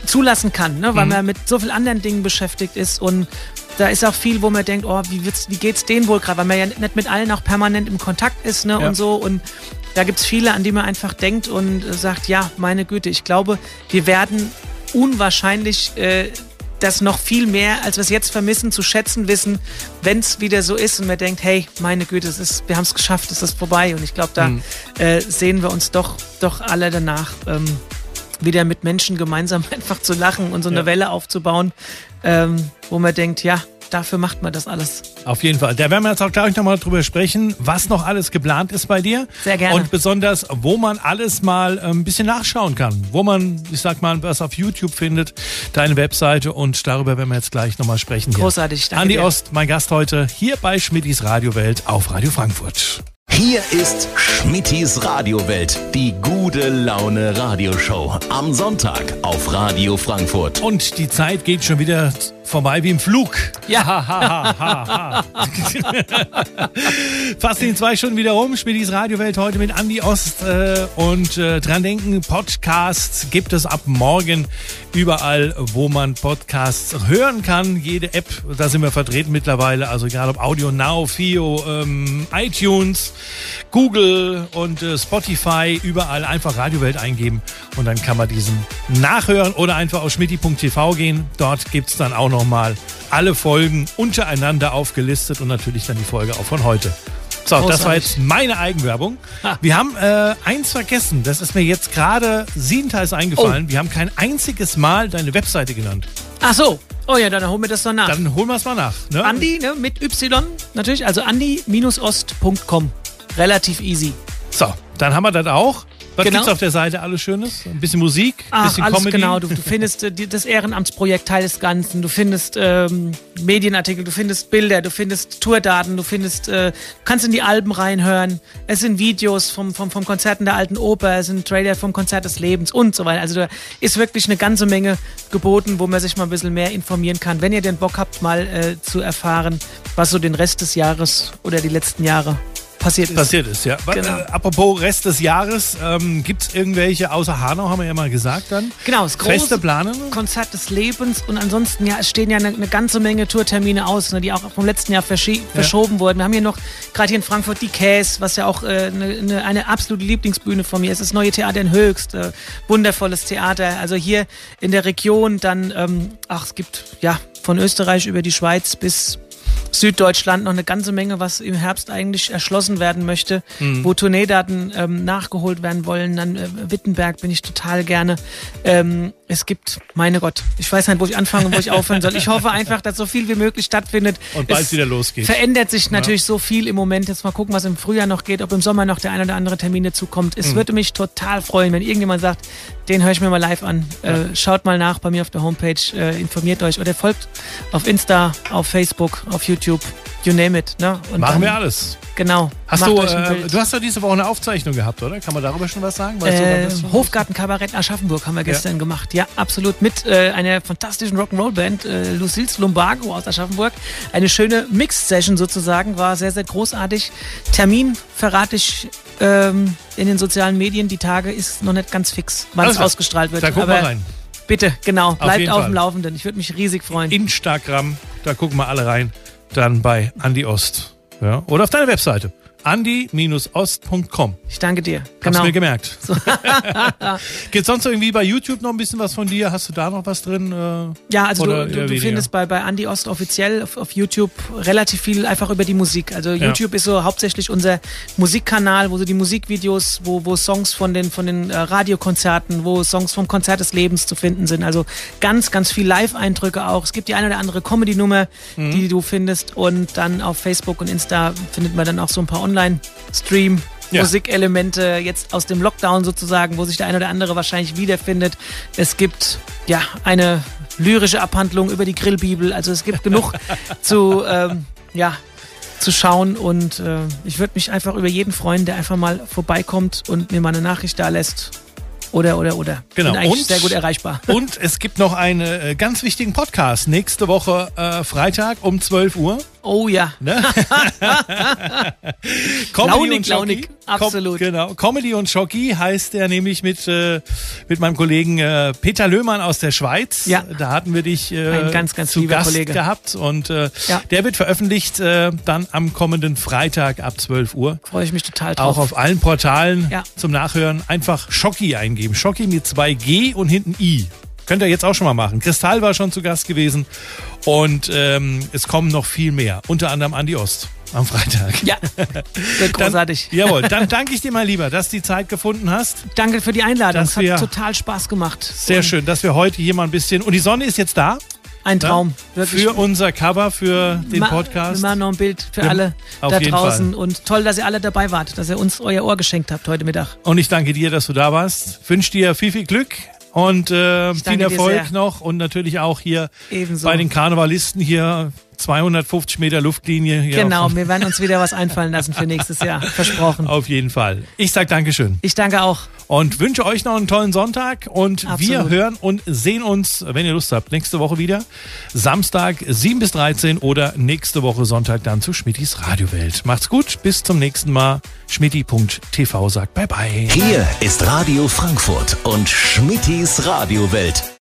zulassen kann, ne? weil man mit so vielen anderen Dingen beschäftigt ist und da ist auch viel, wo man denkt, oh, wie, wie geht's denen wohl gerade, weil man ja nicht mit allen auch permanent im Kontakt ist ne? Ja. und so und da gibt's viele, an die man einfach denkt und äh, sagt, ja, meine Güte, ich glaube, wir werden unwahrscheinlich äh, das noch viel mehr, als wir es jetzt vermissen, zu schätzen wissen, wenn es wieder so ist und man denkt, hey, meine Güte, es ist, wir haben es geschafft, es ist vorbei. Und ich glaube, da äh, sehen wir uns doch, doch alle danach, ähm, wieder mit Menschen gemeinsam einfach zu lachen und so eine Ja. Welle aufzubauen, ähm, wo man denkt, ja, dafür macht man das alles. Auf jeden Fall. Da werden wir jetzt auch gleich nochmal drüber sprechen, was noch alles geplant ist bei dir. Sehr gerne. Und besonders, wo man alles mal ähm, ein bisschen nachschauen kann. Wo man, ich sag mal, was auf YouTube findet, deine Webseite und darüber werden wir jetzt gleich nochmal sprechen. Hier. Großartig, danke Andi dir. Ost, mein Gast heute hier bei Schmittis Radiowelt auf Radio Frankfurt. Hier ist Schmittis Radiowelt, die gute Laune Radioshow. Am Sonntag auf Radio Frankfurt. Und die Zeit geht schon wieder vorbei wie im Flug. Ja. Ha, ha, ha, ha, ha. Fast in zwei Stunden wieder rum. Schmittis Radiowelt heute mit Andi Ost. Äh, und äh, dran denken, Podcasts gibt es ab morgen überall, wo man Podcasts hören kann. Jede App, da sind wir vertreten mittlerweile. Also egal ob Audio Now, Fio, ähm, iTunes, Google und äh, Spotify, überall einfach Radiowelt eingeben und dann kann man diesen nachhören oder einfach auf schmitti.tv gehen. Dort gibt's dann auch nochmal alle Folgen untereinander aufgelistet und natürlich dann die Folge auch von heute. So, das war Großartig. jetzt meine Eigenwerbung. Wir haben äh, eins vergessen, das ist mir jetzt gerade siebenteils eingefallen. Wir haben kein einziges Mal deine Webseite genannt. Ach so. Oh ja, dann holen wir das doch nach. Dann holen wir es mal nach. Ne? Andi, ne, mit Y natürlich, also andi-ost.com. Relativ easy. So, dann haben wir das auch. Was Genau. gibt's auf der Seite alles Schönes? Ein bisschen Musik, ein Ach, bisschen alles Comedy. genau. Du, du findest äh, die, das Ehrenamtsprojekt Teil des Ganzen. Du findest ähm, Medienartikel, du findest Bilder, du findest Tourdaten, du findest, äh, kannst in die Alben reinhören. Es sind Videos vom, vom, vom Konzerten der Alten Oper, es sind Trailer vom Konzert des Lebens und so weiter. Also da ist wirklich eine ganze Menge geboten, wo man sich mal ein bisschen mehr informieren kann, wenn ihr den Bock habt, mal äh, zu erfahren, was so den Rest des Jahres oder die letzten Jahre passiert ist. passiert ist, ja. Genau. äh, apropos Rest des Jahres, ähm, gibt es irgendwelche, außer Hanau haben wir ja mal gesagt dann, Genau, das große feste Planen? Konzert des Lebens und ansonsten ja, es stehen ja eine, eine ganze Menge Tourtermine aus, ne, die auch vom letzten Jahr verschi- verschoben wurden. Wir haben hier noch gerade hier in Frankfurt die Käs, was ja auch äh, eine, eine, eine absolute Lieblingsbühne von mir ist. Das neue Theater in Höchst, äh, wundervolles Theater. Also hier in der Region dann, ähm, ach, es gibt ja von Österreich über die Schweiz bis Süddeutschland noch eine ganze Menge, was im Herbst eigentlich erschlossen werden möchte, wo Tourneedaten ähm, nachgeholt werden wollen. Dann äh, Wittenberg bin ich total gerne. Ähm, es gibt, meine Gott, ich weiß nicht, wo ich anfangen und wo ich aufhören soll. Ich hoffe einfach, dass so viel wie möglich stattfindet. Und bald es wieder losgeht. Verändert sich natürlich so viel im Moment. Jetzt mal gucken, was im Frühjahr noch geht, ob im Sommer noch der ein oder andere Termin dazukommt. Mhm. Es würde mich total freuen, wenn irgendjemand sagt, den höre ich mir mal live an. Äh, schaut mal nach bei mir auf der Homepage, äh, informiert euch oder folgt auf Insta, auf Facebook, auf YouTube. you name it. Ne? Und Machen dann, wir alles. Genau. Hast du, äh, du hast ja diese Woche eine Aufzeichnung gehabt, oder? Kann man darüber schon was sagen? Weißt du Äh? Hofgartenkabarett Aschaffenburg haben wir gestern gemacht. Ja, absolut. Mit äh, einer fantastischen Rock'n'Roll-Band, äh, Lucille Lumbago aus Aschaffenburg. Eine schöne Mixed-Session sozusagen, war sehr, sehr großartig. Termin verrate ich ähm, in den sozialen Medien. Die Tage ist noch nicht ganz fix, wann Alles es ausgestrahlt wird. Da guck Aber mal rein. bitte, genau, bleibt auf, Fall. dem Laufenden. Ich würde mich riesig freuen. Instagram, da gucken wir alle rein. Dann bei Andi Ost. Ja? Oder auf deiner Webseite. andi-ost.com. Ich danke dir. Hab's Genau. mir gemerkt. Gibt sonst irgendwie bei YouTube noch ein bisschen was von dir? Hast du da noch was drin? Äh, Ja, also du, du, findest bei, bei Andy Ost offiziell auf, auf YouTube relativ viel einfach über die Musik. Also YouTube ist so hauptsächlich unser Musikkanal, wo so die Musikvideos, wo, wo Songs von den, von den äh, Radiokonzerten, wo Songs vom Konzert des Lebens zu finden sind. Also ganz, ganz viel Live-Eindrücke auch. Es gibt die eine oder andere Comedy-Nummer, Mhm. die du findest. Und dann auf Facebook und Insta findet man dann auch so ein paar Online-Stream- Ja. Musikelemente jetzt aus dem Lockdown sozusagen, wo sich der eine oder andere wahrscheinlich wiederfindet. Es gibt ja eine lyrische Abhandlung über die Grillbibel. Also es gibt genug zu ähm, ja zu schauen und äh, ich würde mich einfach über jeden freuen, der einfach mal vorbeikommt und mir mal eine Nachricht da lässt. Oder, oder, oder. Genau. Bin Und- sehr gut erreichbar. Und es gibt noch einen äh, ganz wichtigen Podcast. Nächste Woche äh, Freitag um 12 Uhr. Oh ja. Ne? Launig, und Schocki. launig. Absolut. Com genau. Comedy und Schocki heißt der nämlich mit, äh, mit meinem Kollegen äh, Peter Löhmann aus der Schweiz. Ja. Da hatten wir dich äh, Ein ganz, ganz zu lieber Gast Kollege. gehabt. Und äh, Ja. der wird veröffentlicht äh, dann am kommenden Freitag ab 12 Uhr. Freue ich mich total drauf. Auch auf allen Portalen Ja. zum Nachhören einfach Schocki eingeben. Schocki mit zwei G und hinten I. Könnt ihr jetzt auch schon mal machen. Kristall war schon zu Gast gewesen und ähm, es kommen noch viel mehr. Unter anderem Andi Ost am Freitag. ja, wird Dann, großartig. jawohl, dann danke ich dir mal lieber, dass du die Zeit gefunden hast. Danke für die Einladung. Es hat total Spaß gemacht. Sehr Und schön, dass wir heute hier mal ein bisschen. Und die Sonne ist jetzt da Ein Traum. ne? Wirklich. für unser Cover, für den Ma- Podcast. Wir machen noch ein Bild für Ja, alle da draußen. Und toll, dass ihr alle dabei wart, dass ihr uns euer Ohr geschenkt habt heute Mittag. Und ich danke dir, dass du da warst. Wünsche dir viel, viel Glück und äh, viel Erfolg noch. Und natürlich auch hier Ebenso. bei den Karnevalisten hier 250 Meter Luftlinie. Hier Genau, wir werden uns wieder was einfallen lassen für nächstes Jahr. Versprochen. auf jeden Fall. Ich sag Dankeschön Ich danke auch. und wünsche euch noch einen tollen Sonntag. Und wir Absolut. hören und sehen uns, wenn ihr Lust habt, nächste Woche wieder. Samstag 7 bis 13 oder nächste Woche Sonntag dann zu Schmittis Radiowelt. Macht's gut, bis zum nächsten Mal. Schmitti.tv sagt bye bye. Hier ist Radio Frankfurt und Schmittis Radiowelt.